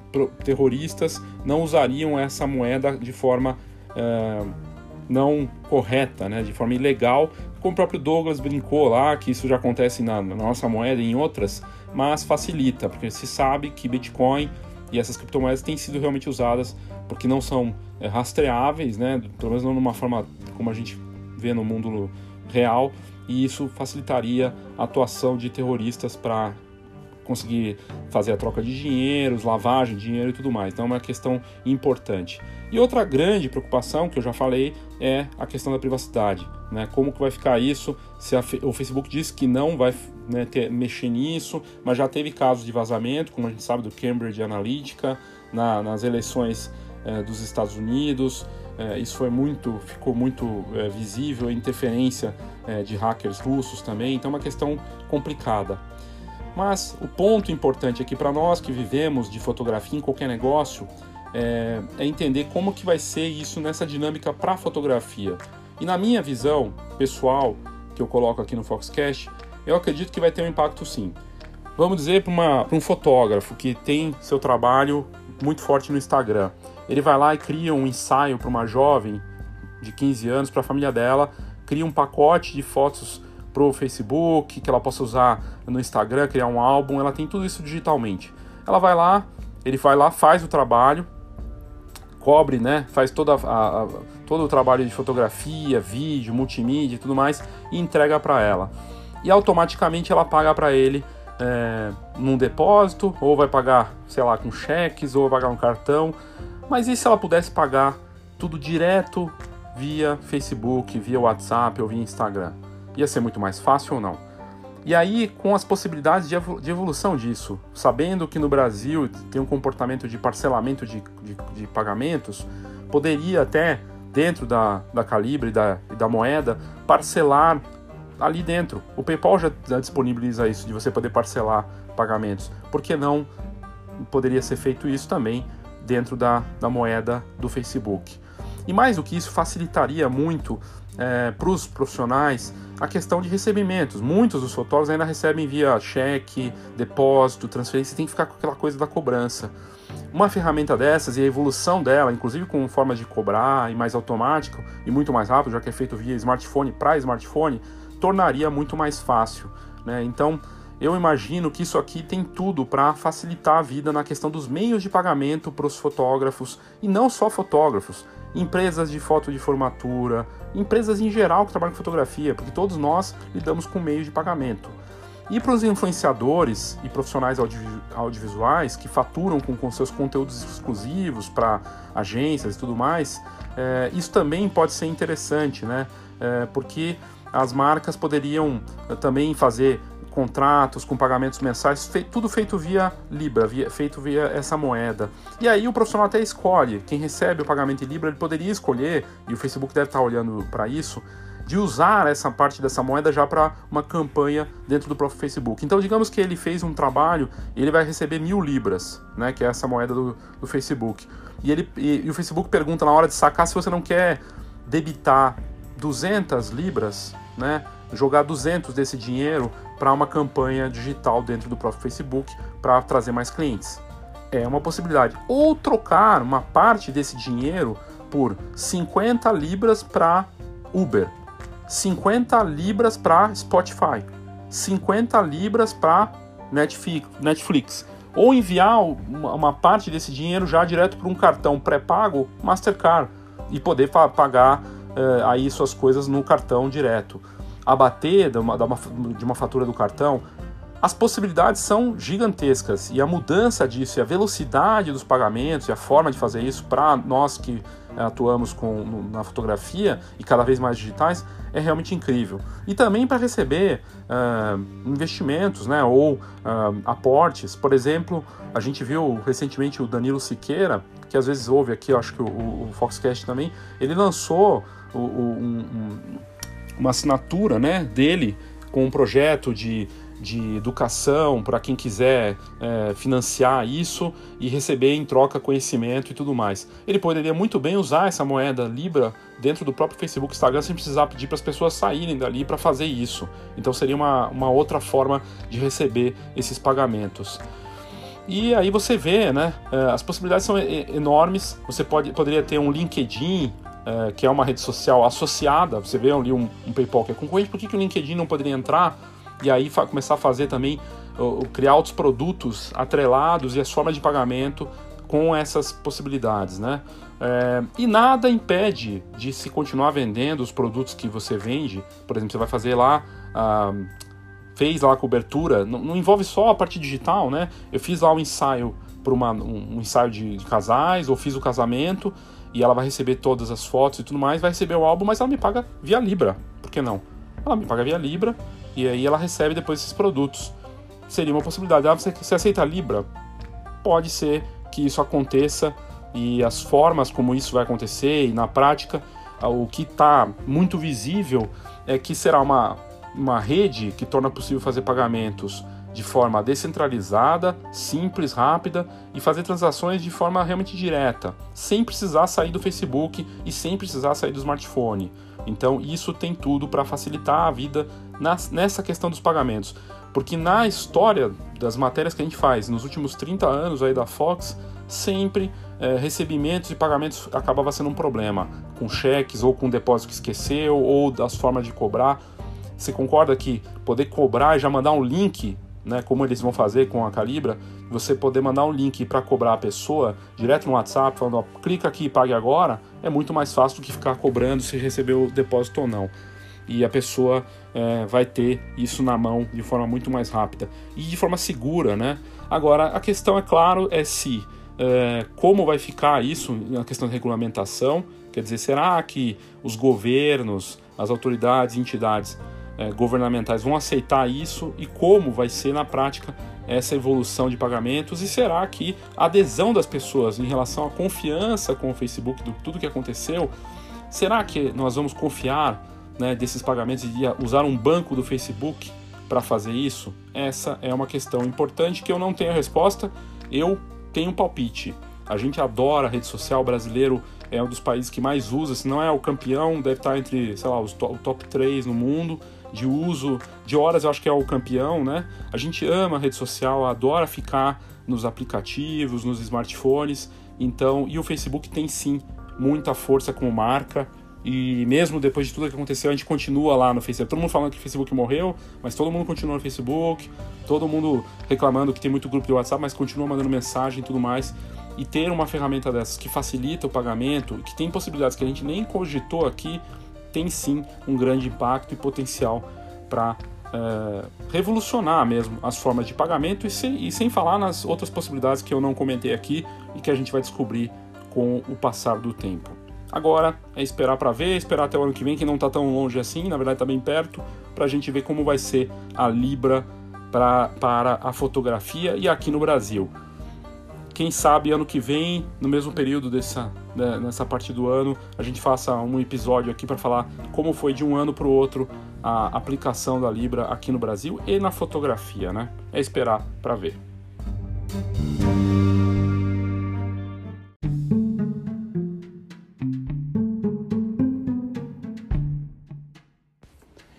terroristas não usariam essa moeda de forma é, não correta, né, de forma ilegal, como o próprio Douglas brincou lá, que isso já acontece na, nossa moeda e em outras mas facilita, porque se sabe que Bitcoin e essas criptomoedas têm sido realmente usadas porque não são é, rastreáveis, né? pelo menos não numa forma como a gente vê no mundo real, e isso facilitaria a atuação de terroristas para conseguir fazer a troca de dinheiros, lavagem de dinheiro e tudo mais. Então é uma questão importante. E outra grande preocupação que eu já falei é a questão da privacidade. Né? Como que vai ficar isso? Se a, o Facebook diz que não vai né, ter, mexer nisso, mas já teve casos de vazamento, como a gente sabe do Cambridge Analytica, na, nas eleições é, dos Estados Unidos. É, isso foi muito, ficou muito é, visível, a interferência é, de hackers russos também. Então é uma questão complicada. Mas o ponto importante aqui para nós que vivemos de fotografia em qualquer negócio é, é entender como que vai ser isso nessa dinâmica para a fotografia. E na minha visão pessoal, que eu coloco aqui no Foxcast, eu acredito que vai ter um impacto sim. Vamos dizer para um fotógrafo que tem seu trabalho muito forte no Instagram. Ele vai lá e cria um ensaio para uma jovem de 15 anos, para a família dela, cria um pacote de fotos pro Facebook, que ela possa usar no Instagram, criar um álbum, ela tem tudo isso digitalmente. Ela vai lá, ele vai lá, faz o trabalho, cobre, né? Faz toda a, a, todo o trabalho de fotografia, vídeo, multimídia e tudo mais e entrega para ela. E automaticamente ela paga para ele é, num depósito, ou vai pagar, sei lá, com cheques, ou vai pagar um cartão. Mas e se ela pudesse pagar tudo direto via Facebook, via WhatsApp ou via Instagram? ia ser muito mais fácil ou não? E aí, com as possibilidades de evolução disso, sabendo que no Brasil tem um comportamento de parcelamento de, de, de pagamentos, poderia até, dentro da, da Calibre e da, da moeda, parcelar ali dentro. O PayPal já, disponibiliza isso, de você poder parcelar pagamentos. Por que não poderia ser feito isso também dentro da, da moeda do Facebook? E mais do que isso, facilitaria muito é, para os profissionais a questão de recebimentos. Muitos dos fotógrafos ainda recebem via cheque, depósito, transferência, tem que ficar com aquela coisa da cobrança. Uma ferramenta dessas e a evolução dela, inclusive com forma de cobrar e mais automático e muito mais rápido, já que é feito via smartphone para smartphone, tornaria muito mais fácil. Né? Então, eu imagino que isso aqui tem tudo para facilitar a vida na questão dos meios de pagamento para os fotógrafos e não só fotógrafos empresas de foto de formatura, empresas em geral que trabalham com fotografia, porque todos nós lidamos com meios de pagamento. E para os influenciadores e profissionais audiovisuais que faturam com, com seus conteúdos exclusivos para agências e tudo mais, é, isso também pode ser interessante, né? É, porque as marcas poderiam eh, também fazer contratos com pagamentos mensais, tudo feito via Libra, via, feito via essa moeda. E aí o profissional até escolhe, quem recebe o pagamento em Libra, ele poderia escolher, e o Facebook deve estar olhando para isso, de usar essa parte dessa moeda já para uma campanha dentro do próprio Facebook. Então, digamos que ele fez um trabalho e ele vai receber mil libras, né, que é essa moeda do, do Facebook. E, ele, e, e o Facebook pergunta na hora de sacar se você não quer debitar 200 libras, né, jogar 200 desse dinheiro para uma campanha digital dentro do próprio Facebook para trazer mais clientes. É uma possibilidade. Ou trocar uma parte desse dinheiro por 50 libras para Uber, 50 libras para Spotify, 50 libras para Netflix, ou enviar uma parte desse dinheiro já direto para um cartão pré-pago Mastercard e poder pagar eh, aí suas coisas no cartão direto abater de uma, de uma fatura do cartão, as possibilidades são gigantescas e a mudança disso e a velocidade dos pagamentos e a forma de fazer isso para nós que eh, atuamos com, na fotografia e cada vez mais digitais é realmente incrível. E também para receber uh, investimentos né, ou uh, aportes. Por exemplo, a gente viu recentemente o Danilo Siqueira, que às vezes ouve aqui, acho que o, o Foxcast também, ele lançou o, um, uma assinatura né, dele com um projeto de, de educação para quem quiser é, financiar isso e receber em troca conhecimento e tudo mais. Ele poderia muito bem usar essa moeda Libra dentro do próprio Facebook Instagram sem precisar pedir para as pessoas saírem dali para fazer isso. Então seria uma, uma outra forma de receber esses pagamentos. E aí você vê, né? É, as possibilidades são enormes. Você pode, poderia ter um LinkedIn é, que é uma rede social associada, você vê ali um, um PayPal que é concorrente, por que, que o LinkedIn não poderia entrar e aí começar a fazer também criar outros produtos atrelados e as formas de pagamento com essas possibilidades, né? É, e nada impede de se continuar vendendo os produtos que você vende. Por exemplo, você vai fazer lá, ah, fez lá a cobertura, não, não, envolve só a parte digital, né? Eu fiz lá um ensaio para um, um, ensaio de, de, casais, ou fiz o casamento e ela vai receber todas as fotos e tudo mais, vai receber o álbum, mas ela me paga via Libra, por que não? Ela me paga via Libra e aí ela recebe depois esses produtos. Seria uma possibilidade. Ah, você, você aceita Libra? Pode ser que isso aconteça e as formas como isso vai acontecer e na prática o que está muito visível é que será uma, uma rede que torna possível fazer pagamentos de forma descentralizada, simples, rápida e fazer transações de forma realmente direta, sem precisar sair do Facebook e sem precisar sair do smartphone. Então, isso tem tudo para facilitar a vida nessa questão dos pagamentos. Porque na história das matérias que a gente faz nos últimos 30 anos aí da Fox, sempre é, recebimentos e pagamentos acabava sendo um problema, com cheques ou com depósito que esqueceu ou das formas de cobrar. Você concorda que poder cobrar e já mandar um link, né, como eles vão fazer com a Calibra, você poder mandar um link para cobrar a pessoa direto no WhatsApp, falando, ó, clica aqui e pague agora, é muito mais fácil do que ficar cobrando se recebeu o depósito ou não. E a pessoa é, vai ter isso na mão de forma muito mais rápida e de forma segura, né? Agora, a questão, é claro, é se é, como vai ficar isso na questão de regulamentação. Quer dizer, será que os governos, as autoridades, entidades é, governamentais vão aceitar isso e como vai ser na prática essa evolução de pagamentos e será que a adesão das pessoas em relação à confiança com o Facebook do tudo que aconteceu, será que nós vamos confiar né, desses pagamentos e usar um banco do Facebook para fazer isso? Essa é uma questão importante que eu não tenho a resposta. Eu tenho um palpite. A gente adora a rede social, o brasileiro é um dos países que mais usa, se não é o campeão, deve estar entre, sei lá, os to o top 3 no mundo de uso, de horas eu acho que é o campeão, né? A gente ama a rede social, adora ficar nos aplicativos, nos smartphones, então, e o Facebook tem sim muita força como marca, e mesmo depois de tudo que aconteceu, a gente continua lá no Facebook. Todo mundo falando que o Facebook morreu, mas todo mundo continua no Facebook. Todo mundo reclamando que tem muito grupo de WhatsApp, mas continua mandando mensagem e tudo mais. E ter uma ferramenta dessas que facilita o pagamento, que tem possibilidades que a gente nem cogitou aqui, tem sim um grande impacto e potencial para é, revolucionar mesmo as formas de pagamento e sem, e sem falar nas outras possibilidades que eu não comentei aqui e que a gente vai descobrir com o passar do tempo. Agora é esperar para ver, esperar até o ano que vem, que não está tão longe assim, na verdade está bem perto, para a gente ver como vai ser a Libra pra, para a fotografia e aqui no Brasil. Quem sabe ano que vem, no mesmo período dessa, né, nessa parte do ano, a gente faça um episódio aqui para falar como foi de um ano para o outro a aplicação da Libra aqui no Brasil e na fotografia, né? É esperar para ver.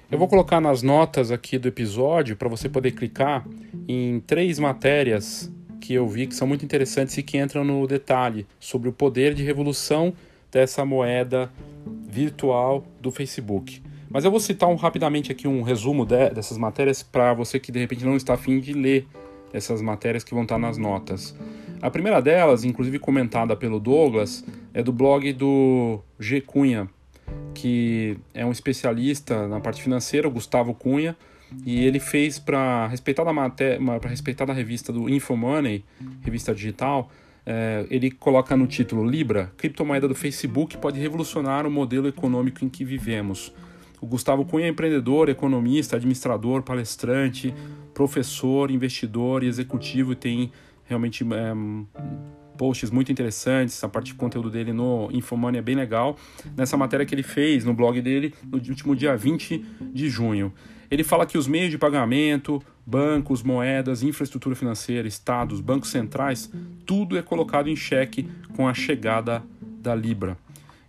Eu vou colocar nas notas aqui do episódio para você poder clicar em três matérias que eu vi que são muito interessantes e que entram no detalhe sobre o poder de revolução dessa moeda virtual do Facebook. Mas eu vou citar um, rapidamente aqui um resumo de, dessas matérias para você que de repente não está afim de ler essas matérias que vão estar nas notas. A primeira delas, inclusive comentada pelo Douglas, é do blog do G Cunha, que é um especialista na parte financeira, o Gustavo Cunha, e ele fez para respeitar da matéria, para respeitar da revista do InfoMoney, revista digital, é, ele coloca no título Libra, criptomoeda do Facebook pode revolucionar o modelo econômico em que vivemos. O Gustavo Cunha é empreendedor, economista, administrador, palestrante, professor, investidor e executivo e tem realmente é, posts muito interessantes, a parte de conteúdo dele no Infomania é bem legal. Nessa matéria que ele fez no blog dele no último dia 20 de junho. Ele fala que os meios de pagamento, bancos, moedas, infraestrutura financeira, estados, bancos centrais, tudo é colocado em xeque com a chegada da Libra.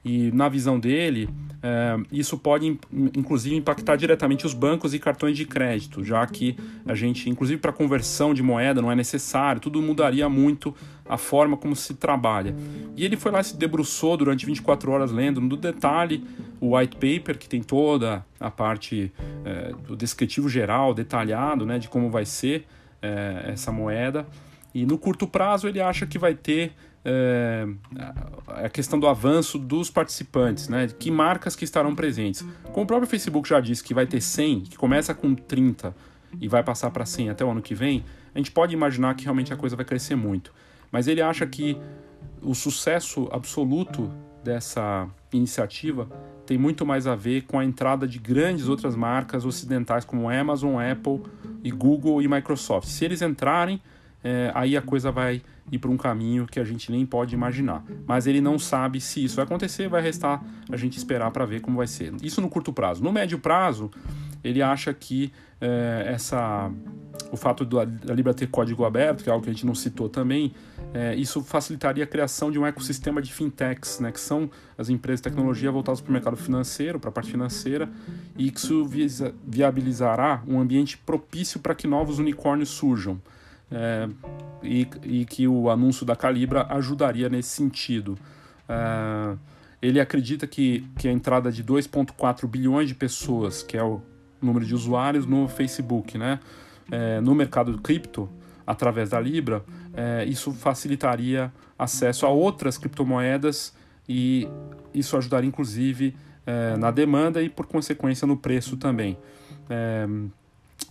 E na visão dele, é, isso pode inclusive impactar diretamente os bancos e cartões de crédito, já que a gente, inclusive para conversão de moeda, não é necessário, tudo mudaria muito a forma como se trabalha. E ele foi lá se debruçou durante 24 horas lendo no detalhe o white paper, que tem toda a parte é, do descritivo geral, detalhado, né, de como vai ser é, essa moeda. E no curto prazo ele acha que vai ter é, a questão do avanço dos participantes, né? Que marcas que estarão presentes. Como o próprio Facebook já disse que vai ter 100, que começa com 30 e vai passar para 100 até o ano que vem, a gente pode imaginar que realmente a coisa vai crescer muito. Mas ele acha que o sucesso absoluto dessa iniciativa tem muito mais a ver com a entrada de grandes outras marcas ocidentais como Amazon, Apple e Google e Microsoft. Se eles entrarem, é, aí a coisa vai ir para um caminho que a gente nem pode imaginar. Mas ele não sabe se isso vai acontecer, vai restar a gente esperar para ver como vai ser. Isso no curto prazo. No médio prazo, ele acha que é, essa, o fato da Libra ter código aberto, que é algo que a gente não citou também, é, isso facilitaria a criação de um ecossistema de fintechs, né, que são as empresas de tecnologia voltadas para o mercado financeiro, para a parte financeira, e que isso viabilizará um ambiente propício para que novos unicórnios surjam é, e, e, que o anúncio da Calibra ajudaria nesse sentido. É, ele acredita que, que a entrada de 2,4 bilhões de pessoas, que é o número de usuários no Facebook, né, é, no mercado cripto, através da Libra, é, isso facilitaria acesso a outras criptomoedas e isso ajudaria inclusive é, na demanda e por consequência no preço também. É,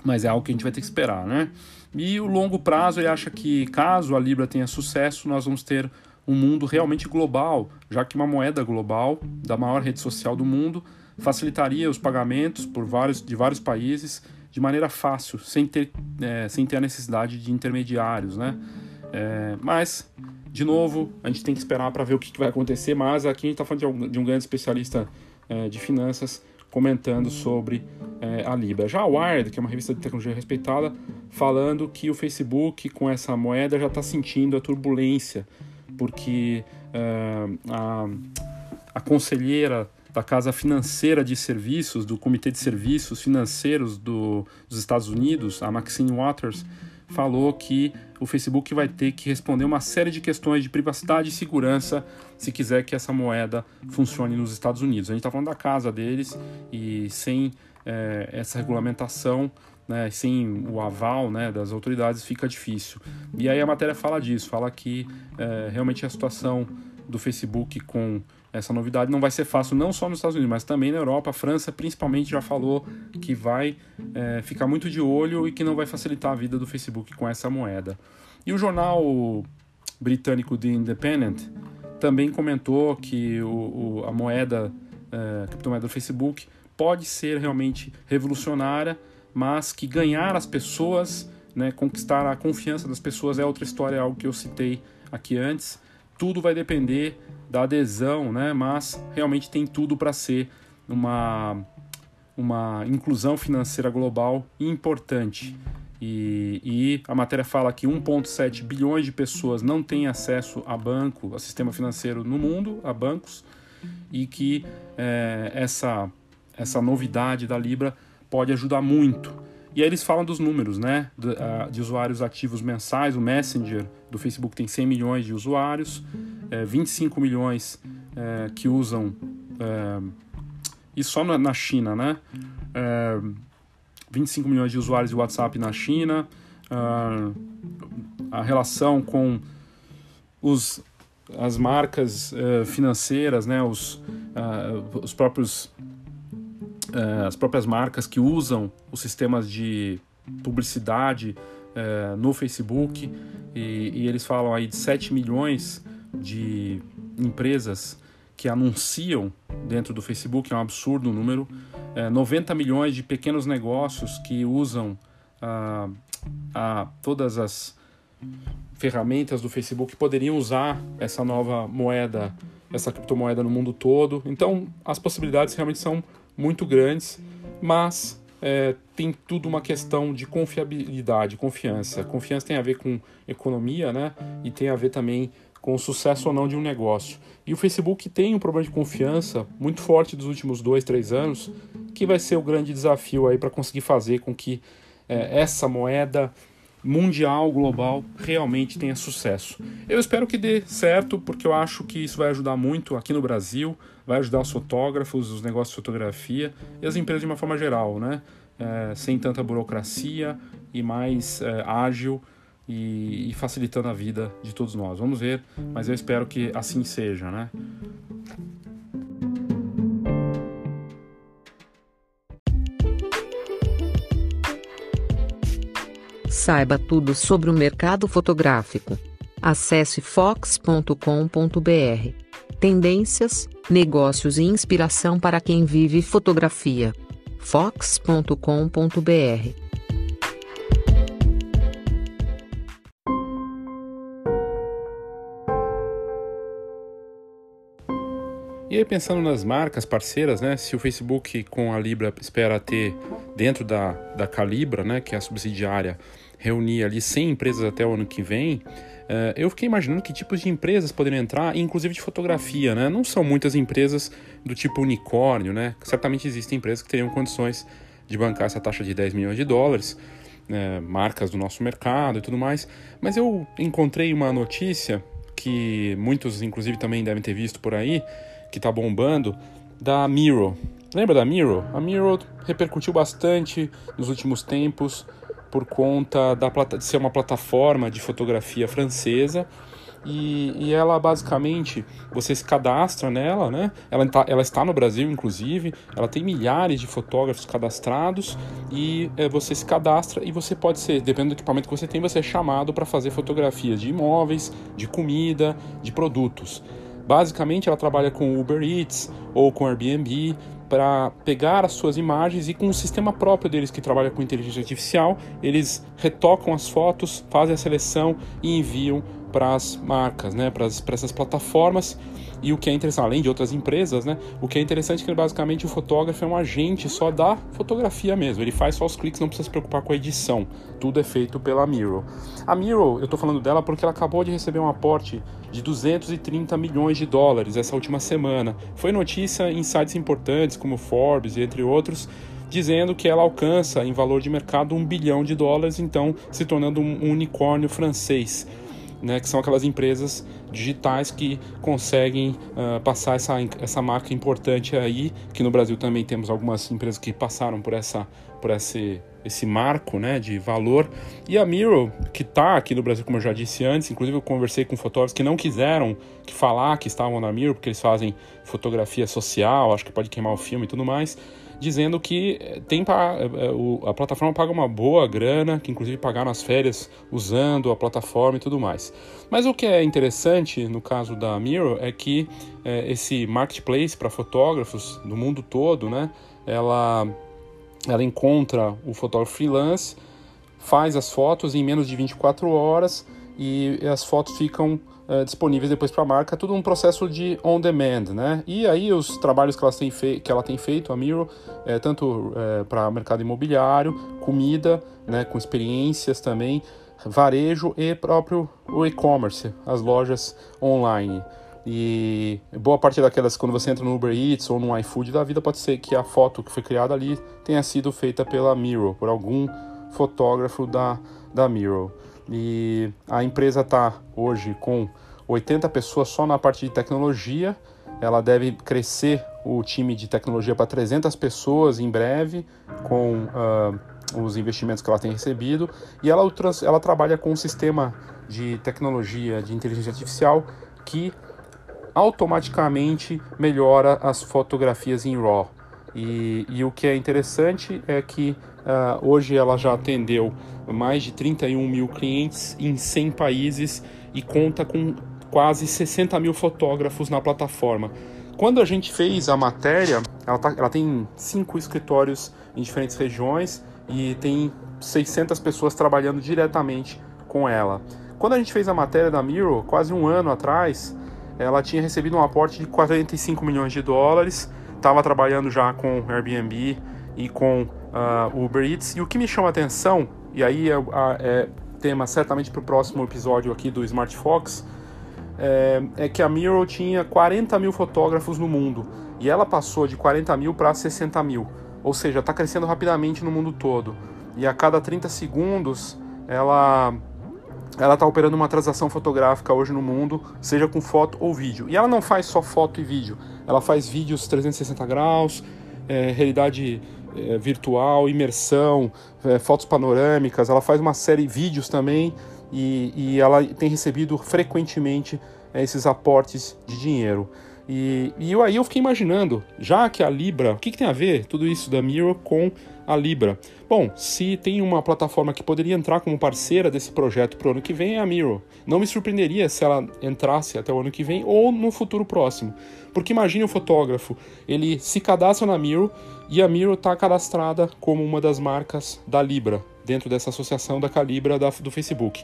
mas é algo que a gente vai ter que esperar, né? E o longo prazo, ele acha que caso a Libra tenha sucesso, nós vamos ter um mundo realmente global, já que uma moeda global da maior rede social do mundo facilitaria os pagamentos por vários, de vários países de maneira fácil, sem ter, é, sem ter a necessidade de intermediários, né? É, mas, de novo, a gente tem que esperar para ver o que, que, vai acontecer, mas aqui a gente está falando de um, de um, grande especialista é, de finanças comentando sobre é, a Libra. Já a Wired, que é uma revista de tecnologia respeitada, falando que o Facebook com essa moeda já está sentindo a turbulência, porque uh, a, a conselheira da Casa Financeira de Serviços, do Comitê de Serviços Financeiros do, dos Estados Unidos, a Maxine Waters, falou que o Facebook vai ter que responder uma série de questões de privacidade e segurança se quiser que essa moeda funcione nos Estados Unidos. A gente está falando da casa deles e sem é, essa regulamentação, né, sem o aval né, das autoridades, fica difícil. E aí a matéria fala disso, fala que é, realmente a situação do Facebook com essa novidade não vai ser fácil não só nos Estados Unidos, mas também na Europa. A França, principalmente, já falou que vai é, ficar muito de olho e que não vai facilitar a vida do Facebook com essa moeda. E o jornal britânico The Independent também comentou que o, o a moeda, é, a criptomoeda do Facebook pode ser realmente revolucionária, mas que ganhar as pessoas, né, conquistar a confiança das pessoas é outra história, algo que eu citei aqui antes. Tudo vai depender da adesão, né, mas realmente tem tudo para ser uma, uma inclusão financeira global importante. E, e, a matéria fala que 1,7 bilhões de pessoas não têm acesso a banco, a sistema financeiro no mundo, a bancos, e que é, essa essa novidade da Libra pode ajudar muito. E aí eles falam dos números, né? De, uh, de, usuários ativos mensais. O Messenger do Facebook tem 100 milhões de usuários, é, 25 milhões é, que usam. É, e só na, na China, né? É, 25 milhões de usuários de WhatsApp na China. Uh, a relação com os, as marcas financeiras, né? Os, uh, os próprios as próprias marcas que usam os sistemas de publicidade é, no Facebook e, e, eles falam aí de 7 milhões de empresas que anunciam dentro do Facebook, é um absurdo o número, é, 90 milhões de pequenos negócios que usam a, a, todas as ferramentas do Facebook poderiam usar essa nova moeda, essa criptomoeda no mundo todo. Então, as possibilidades realmente são muito grandes, mas é, tem tudo uma questão de confiabilidade, confiança. Confiança tem a ver com economia, né? E tem a ver também com o sucesso ou não de um negócio. E o Facebook tem um problema de confiança muito forte dos últimos dois, três anos, que vai ser o grande desafio aí para conseguir fazer com que é, essa moeda mundial, global, realmente tenha sucesso. Eu espero que dê certo, porque eu acho que isso vai ajudar muito aqui no Brasil, vai ajudar os fotógrafos, os negócios de fotografia e as empresas de uma forma geral, né? É, sem tanta burocracia, e mais é, ágil e, e, facilitando a vida de todos nós. Vamos ver, mas eu espero que assim seja, né? Saiba tudo sobre o mercado fotográfico. Acesse fox.com.br. Tendências, negócios e inspiração para quem vive fotografia. fox.com.br. E aí pensando nas marcas parceiras, né? Se o Facebook com a Libra espera ter dentro da, da Calibra, né, que é a subsidiária, reunir ali 100 empresas até o ano que vem, uh, eu fiquei imaginando que tipos de empresas poderiam entrar, inclusive de fotografia, né? Não são muitas empresas do tipo unicórnio, né? Certamente existem empresas que teriam condições de bancar essa taxa de 10 milhões de dólares, né? marcas do nosso mercado e tudo mais, mas eu encontrei uma notícia que muitos, inclusive, também devem ter visto por aí, que está bombando, da Miro. Lembra da Miro? A Miro repercutiu bastante nos últimos tempos por conta da, de ser uma plataforma de fotografia francesa. E, e, ela basicamente, você se cadastra nela, né? Ela, tá, ela está no Brasil, inclusive, ela tem milhares de fotógrafos cadastrados e é, você se cadastra e você pode ser, dependendo do equipamento que você tem, você é chamado para fazer fotografias de imóveis, de comida, de produtos. Basicamente, ela trabalha com Uber Eats ou com Airbnb para pegar as suas imagens e com um sistema próprio deles que trabalha com inteligência artificial, eles retocam as fotos, fazem a seleção e enviam para as marcas, né, para essas plataformas. E o que é interessante, além de outras empresas, né, o que é interessante é que basicamente o fotógrafo é um agente só da fotografia mesmo. Ele faz só os cliques, não precisa se preocupar com a edição. Tudo é feito pela Miro. A Miro, eu estou falando dela porque ela acabou de receber um aporte de 230 milhões de dólares essa última semana. Foi notícia em sites importantes como Forbes entre outros dizendo que ela alcança em valor de mercado um bilhão de dólares, então se tornando um unicórnio francês né, que são aquelas empresas digitais que conseguem uh, passar essa, essa marca importante aí, que no Brasil também temos algumas empresas que passaram por, essa, por esse, esse marco né, de valor. E a Miro, que está aqui no Brasil, como eu já disse antes, inclusive eu conversei com fotógrafos que não quiseram falar que estavam na Miro, porque eles fazem fotografia social, acho que pode queimar o filme e tudo mais dizendo que eh, tem eh, a plataforma paga uma boa grana, que inclusive pagaram as férias usando a plataforma e tudo mais. Mas o que é interessante no caso da Miro é que é, esse marketplace para fotógrafos do mundo todo, né, ela, ela encontra o fotógrafo freelance, faz as fotos em menos de 24 horas e as fotos ficam uh, disponíveis depois para a marca, tudo um processo de on demand, né? E aí os trabalhos que, elas têm que ela tem feito, a Miro, é, tanto é, para mercado imobiliário, comida, né, com experiências também, varejo e próprio o e-commerce, as lojas online. E boa parte daquelas, quando você entra no Uber Eats ou no iFood da vida, pode ser que a foto que foi criada ali tenha sido feita pela Miro, por algum fotógrafo da, da Miro. E a empresa está hoje com 80 pessoas só na parte de tecnologia. Ela deve crescer o time de tecnologia para 300 pessoas em breve, com uh, os investimentos que ela tem recebido. E ela, ela trabalha com um sistema de tecnologia de inteligência artificial que automaticamente melhora as fotografias em RAW. E, e o que é interessante é que uh, hoje ela já atendeu mais de 31 mil clientes em 100 países e conta com quase 60 mil fotógrafos na plataforma. Quando a gente fez a matéria, ela, tá, ela tem cinco escritórios em diferentes regiões e tem 600 pessoas trabalhando diretamente com ela. Quando a gente fez a matéria da Miro, quase um ano atrás, ela tinha recebido um aporte de 45 milhões de dólares estava trabalhando já com Airbnb e com uh, Uber Eats. E o que me chama a atenção, e aí é, é tema certamente para o próximo episódio aqui do Smart Fox, é, é, que a Miro tinha 40 mil fotógrafos no mundo e ela passou de 40 mil para 60 mil, ou seja, está crescendo rapidamente no mundo todo. E a cada 30 segundos ela ela está operando uma transação fotográfica hoje no mundo, seja com foto ou vídeo. E ela não faz só foto e vídeo, ela faz vídeos 360 graus, é, realidade é, virtual, imersão, é, fotos panorâmicas, ela faz uma série de vídeos também e, e ela tem recebido frequentemente é, esses aportes de dinheiro. E, e eu, aí eu fiquei imaginando, já que a Libra, o que, que tem a ver tudo isso da Miro com a Libra? Bom, se tem uma plataforma que poderia entrar como parceira desse projeto para o ano que vem, é a Miro. Não me surpreenderia se ela entrasse até o ano que vem ou no futuro próximo. Porque imagine o fotógrafo, ele se cadastra na Miro e a Miro está cadastrada como uma das marcas da Libra, dentro dessa associação da Calibra da, do Facebook.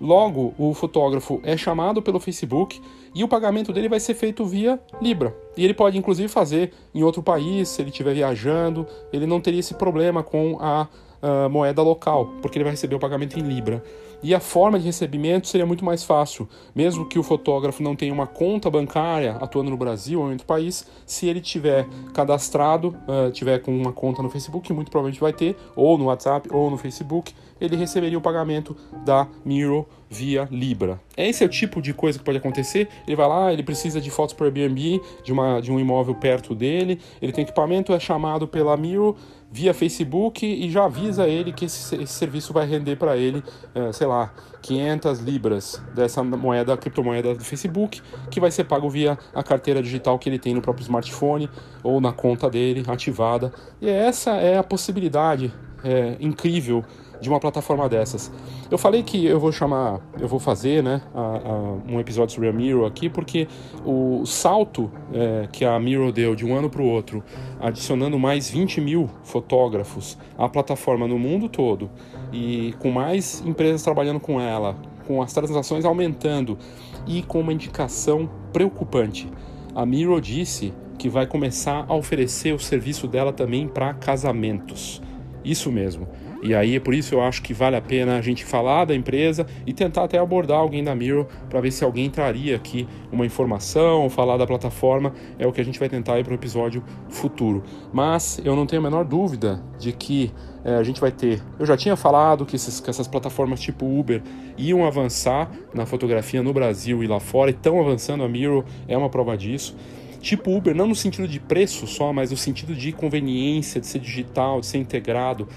Logo, o fotógrafo é chamado pelo Facebook e o pagamento dele vai ser feito via Libra. E ele pode inclusive fazer em outro país, se ele estiver viajando, ele não teria esse problema com a, a moeda local, porque ele vai receber o pagamento em Libra. E a forma de recebimento seria muito mais fácil, mesmo que o fotógrafo não tenha uma conta bancária atuando no Brasil ou em outro país, se ele tiver cadastrado, uh, tiver com uma conta no Facebook, muito provavelmente vai ter, ou no WhatsApp ou no Facebook, ele receberia o pagamento da Miro via Libra. Esse é o tipo de coisa que pode acontecer. Ele vai lá, ele precisa de fotos para Airbnb, de, uma, de um imóvel perto dele, ele tem equipamento, é chamado pela Miro via Facebook e já avisa ele que esse, esse serviço vai render para ele, é, sei lá, 500 libras dessa moeda, criptomoeda do Facebook, que vai ser pago via a carteira digital que ele tem no próprio smartphone ou na conta dele ativada. E essa é a possibilidade é, incrível de uma plataforma dessas. Eu falei que eu vou chamar, eu vou fazer né, a, a, um episódio sobre a Miro aqui, porque o salto é, que a Miro deu de um ano para o outro, adicionando mais 20 mil fotógrafos à plataforma no mundo todo, e com mais empresas trabalhando com ela, com as transações aumentando e com uma indicação preocupante. A Miro disse que vai começar a oferecer o serviço dela também para casamentos. Isso mesmo. E aí, por isso eu acho que vale a pena a gente falar da empresa e tentar até abordar alguém da Miro para ver se alguém traria aqui uma informação, falar da plataforma. É o que a gente vai tentar aí para um episódio futuro. Mas eu não tenho a menor dúvida de que é, a gente vai ter. Eu já tinha falado que, esses, que essas plataformas tipo Uber iam avançar na fotografia no Brasil e lá fora, e estão avançando. A Miro é uma prova disso tipo Uber, não no sentido de preço só, mas no sentido de conveniência, de ser digital, de ser integrado.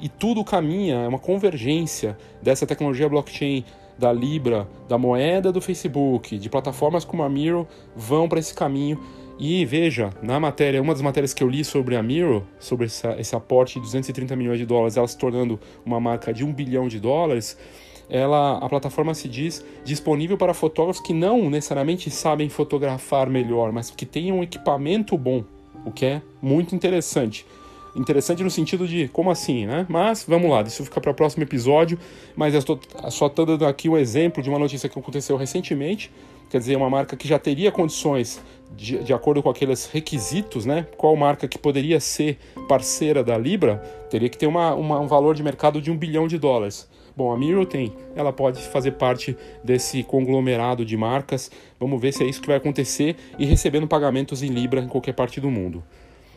E tudo caminha, é uma convergência dessa tecnologia blockchain da Libra, da moeda do Facebook, de plataformas como a Miro vão para esse caminho. E veja, na matéria, uma das matérias que eu li sobre a Miro, sobre essa, esse aporte de 230 milhões de dólares, ela se tornando uma marca de um bilhão de dólares, ela, a plataforma se diz disponível para fotógrafos que não necessariamente sabem fotografar melhor, mas que tenham um equipamento bom, o que é muito interessante interessante no sentido de como assim, né? Mas vamos lá, isso fica para o próximo episódio. Mas eu estou só estou dando aqui um exemplo de uma notícia que aconteceu recentemente. Quer dizer, uma marca que já teria condições, de, de acordo com aqueles requisitos, né? Qual marca que poderia ser parceira da Libra, teria que ter uma, uma, um valor de mercado de um bilhão de dólares. Bom, a Miro tem, ela pode fazer parte desse conglomerado de marcas. Vamos ver se é isso que vai acontecer e recebendo pagamentos em Libra em qualquer parte do mundo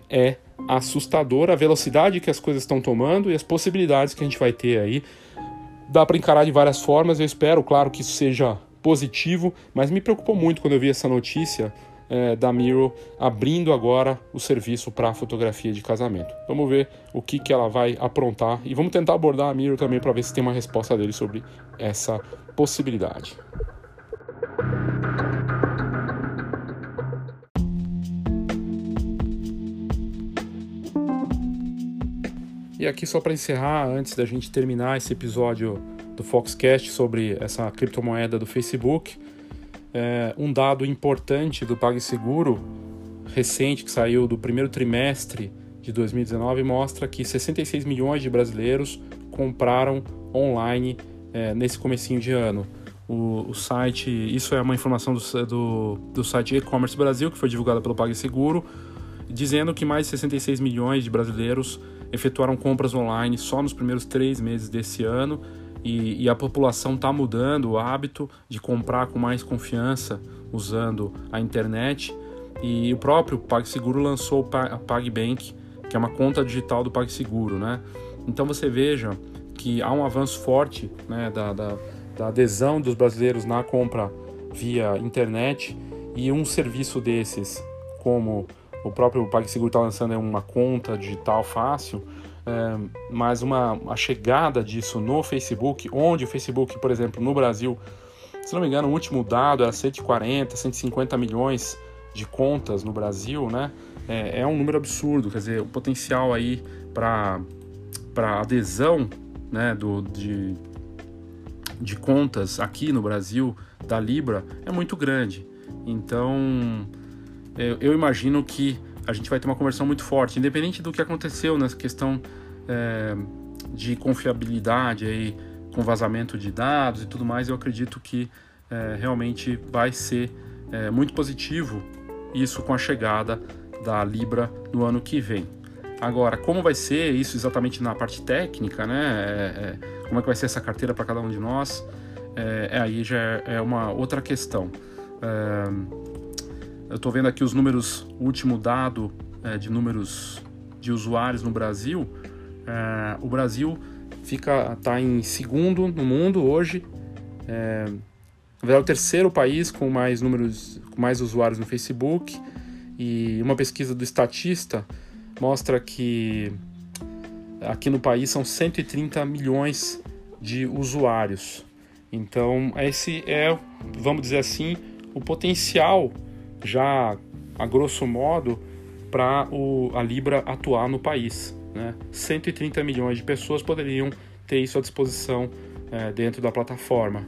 é assustador a velocidade que as coisas estão tomando e as possibilidades que a gente vai ter aí. Dá para encarar de várias formas, eu espero, claro, que isso seja positivo, mas me preocupou muito quando eu vi essa notícia é, da Miro abrindo agora o serviço para fotografia de casamento. Vamos ver o que, que ela vai aprontar e vamos tentar abordar a Miro também para ver se tem uma resposta dele sobre essa possibilidade. E aqui só para encerrar, antes da gente terminar esse episódio do Foxcast sobre essa criptomoeda do Facebook, é, um dado importante do PagSeguro recente que saiu do primeiro trimestre de 2019 mostra que 66 milhões de brasileiros compraram online é, nesse comecinho de ano. O, o, site, isso é uma informação do, do, do site E-Commerce Brasil, que foi divulgada pelo PagSeguro, dizendo que mais de 66 milhões de brasileiros efetuaram compras online só nos primeiros três meses desse ano e, e a população está mudando o hábito de comprar com mais confiança usando a internet e o próprio PagSeguro lançou a PagBank, que é uma conta digital do PagSeguro, né? Então você veja que há um avanço forte né, da, da, da adesão dos brasileiros na compra via internet e um serviço desses como o próprio PagSeguro está lançando uma conta digital fácil, é, mas uma a chegada disso no Facebook, onde o Facebook, por exemplo, no Brasil, se não me engano, o último dado era 140, 150 milhões de contas no Brasil, né? É, é um número absurdo, quer dizer, o potencial aí para adesão né, do, de, de contas aqui no Brasil da Libra é muito grande. Então, eu, eu imagino que a gente vai ter uma conversão muito forte, independente do que aconteceu nessa questão é, de confiabilidade aí, com vazamento de dados e tudo mais, eu acredito que é, realmente vai ser é, muito positivo isso com a chegada da Libra no ano que vem. Agora, como vai ser isso exatamente na parte técnica, né? É, é, como é que vai ser essa carteira para cada um de nós? É, é aí já é, é uma outra questão. Eu estou vendo aqui os números, o último dado de números de usuários no Brasil. o Brasil fica está em segundo no mundo hoje. É, é o terceiro país com mais números, com mais usuários no Facebook. E uma pesquisa do Estatista mostra que aqui no país são 130 milhões de usuários. Então, esse é, vamos dizer assim, o potencial já a grosso modo para a Libra atuar no país. Né? 130 milhões de pessoas poderiam ter isso à disposição é, dentro da plataforma.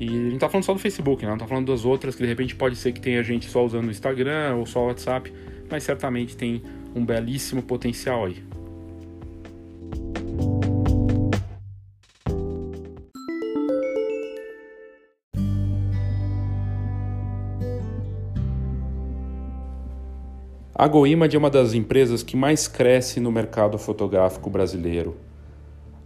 E a gente tá falando só do Facebook, né? Não tá falando das outras, que de repente pode ser que tenha gente só usando o Instagram ou só o WhatsApp, mas certamente tem um belíssimo potencial aí. A GoImage é uma das empresas que mais cresce no mercado fotográfico brasileiro.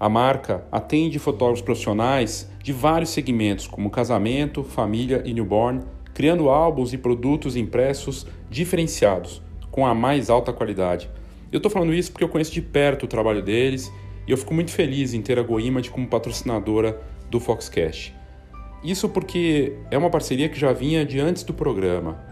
A marca atende fotógrafos profissionais de vários segmentos, como casamento, família e newborn, criando álbuns e produtos impressos diferenciados, com a mais alta qualidade. Eu estou falando isso porque eu conheço de perto o trabalho deles e eu fico muito feliz em ter a GoImage como patrocinadora do Foxcast. Isso porque é uma parceria que já vinha de antes do programa.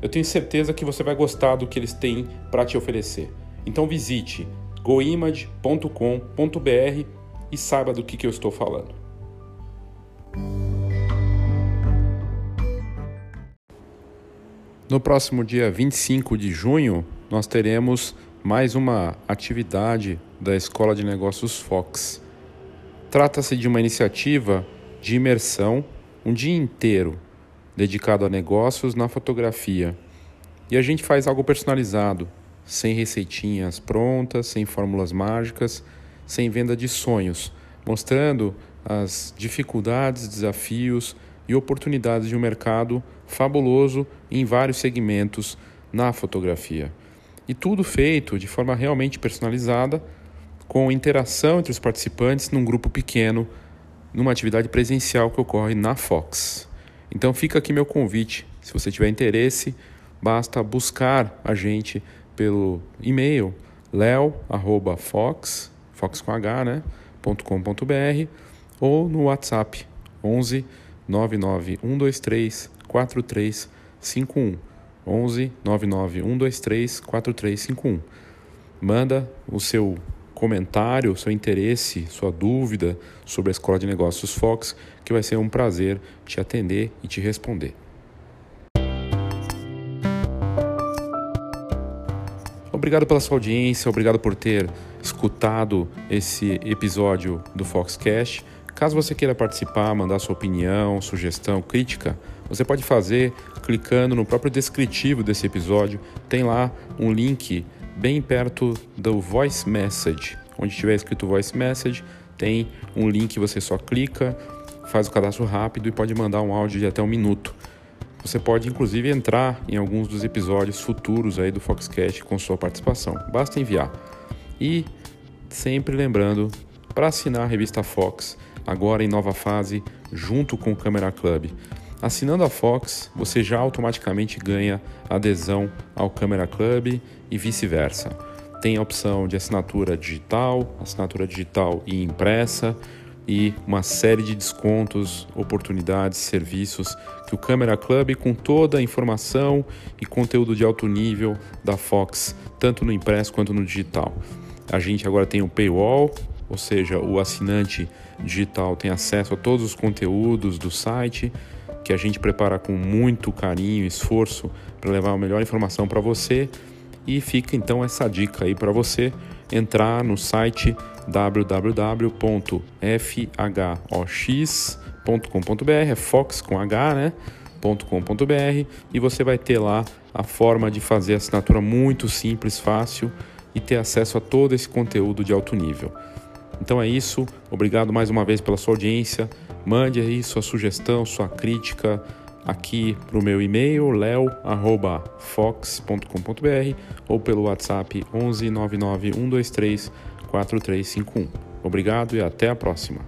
Eu tenho certeza que você vai gostar do que eles têm para te oferecer. Então visite goimage.com.br e saiba do que, que eu estou falando. No próximo dia 25 de junho, nós teremos mais uma atividade da Escola de Negócios Fox. Trata-se de uma iniciativa de imersão, um dia inteiro dedicado a negócios na fotografia. E a gente faz algo personalizado, sem receitinhas prontas, sem fórmulas mágicas, sem venda de sonhos, mostrando as dificuldades, desafios e oportunidades de um mercado fabuloso em vários segmentos na fotografia. E tudo feito de forma realmente personalizada, com interação entre os participantes num grupo pequeno, numa atividade presencial que ocorre na Fox. Então fica aqui meu convite. Se você tiver interesse, basta buscar a gente pelo e-mail leo@fox, fox com h, né, .com.br ou no WhatsApp 11 99123 4351 11 99123 4351. Manda o seu comentário, seu interesse, sua dúvida sobre a Escola de Negócios Fox, que vai ser um prazer te atender e te responder. Obrigado pela sua audiência, obrigado por ter escutado esse episódio do Foxcast. Caso você queira participar, mandar sua opinião, sugestão, crítica, você pode fazer clicando no próprio descritivo desse episódio. Tem lá um link bem perto do Voice Message. Onde tiver escrito Voice Message, tem um link, você só clica, faz o cadastro rápido e pode mandar um áudio de até um minuto. você pode inclusive entrar em alguns dos episódios futuros aí do Foxcast com sua participação. Basta enviar. E sempre lembrando para assinar a revista Fox, agora em nova fase, junto com o Camera Club. Assinando a Fox, você já automaticamente ganha adesão ao Camera Club e vice-versa. Tem a opção de assinatura digital, assinatura digital e impressa e uma série de descontos, oportunidades, serviços que o Camera Club, com toda a informação e conteúdo de alto nível da Fox, tanto no impresso quanto no digital. A gente agora tem o paywall, ou seja, o assinante digital tem acesso a todos os conteúdos do site que a gente prepara com muito carinho e esforço para levar a melhor informação para você. E fica então essa dica aí para você entrar no site www.fhox.com.br, é Fox com H, né? .com.br e você vai ter lá a forma de fazer assinatura muito simples, fácil e ter acesso a todo esse conteúdo de alto nível. Então é isso, obrigado mais uma vez pela sua audiência. Mande aí sua sugestão, sua crítica aqui para o meu e-mail leo@fox.com.br ou pelo WhatsApp 11 99 123 4351. Obrigado e até a próxima.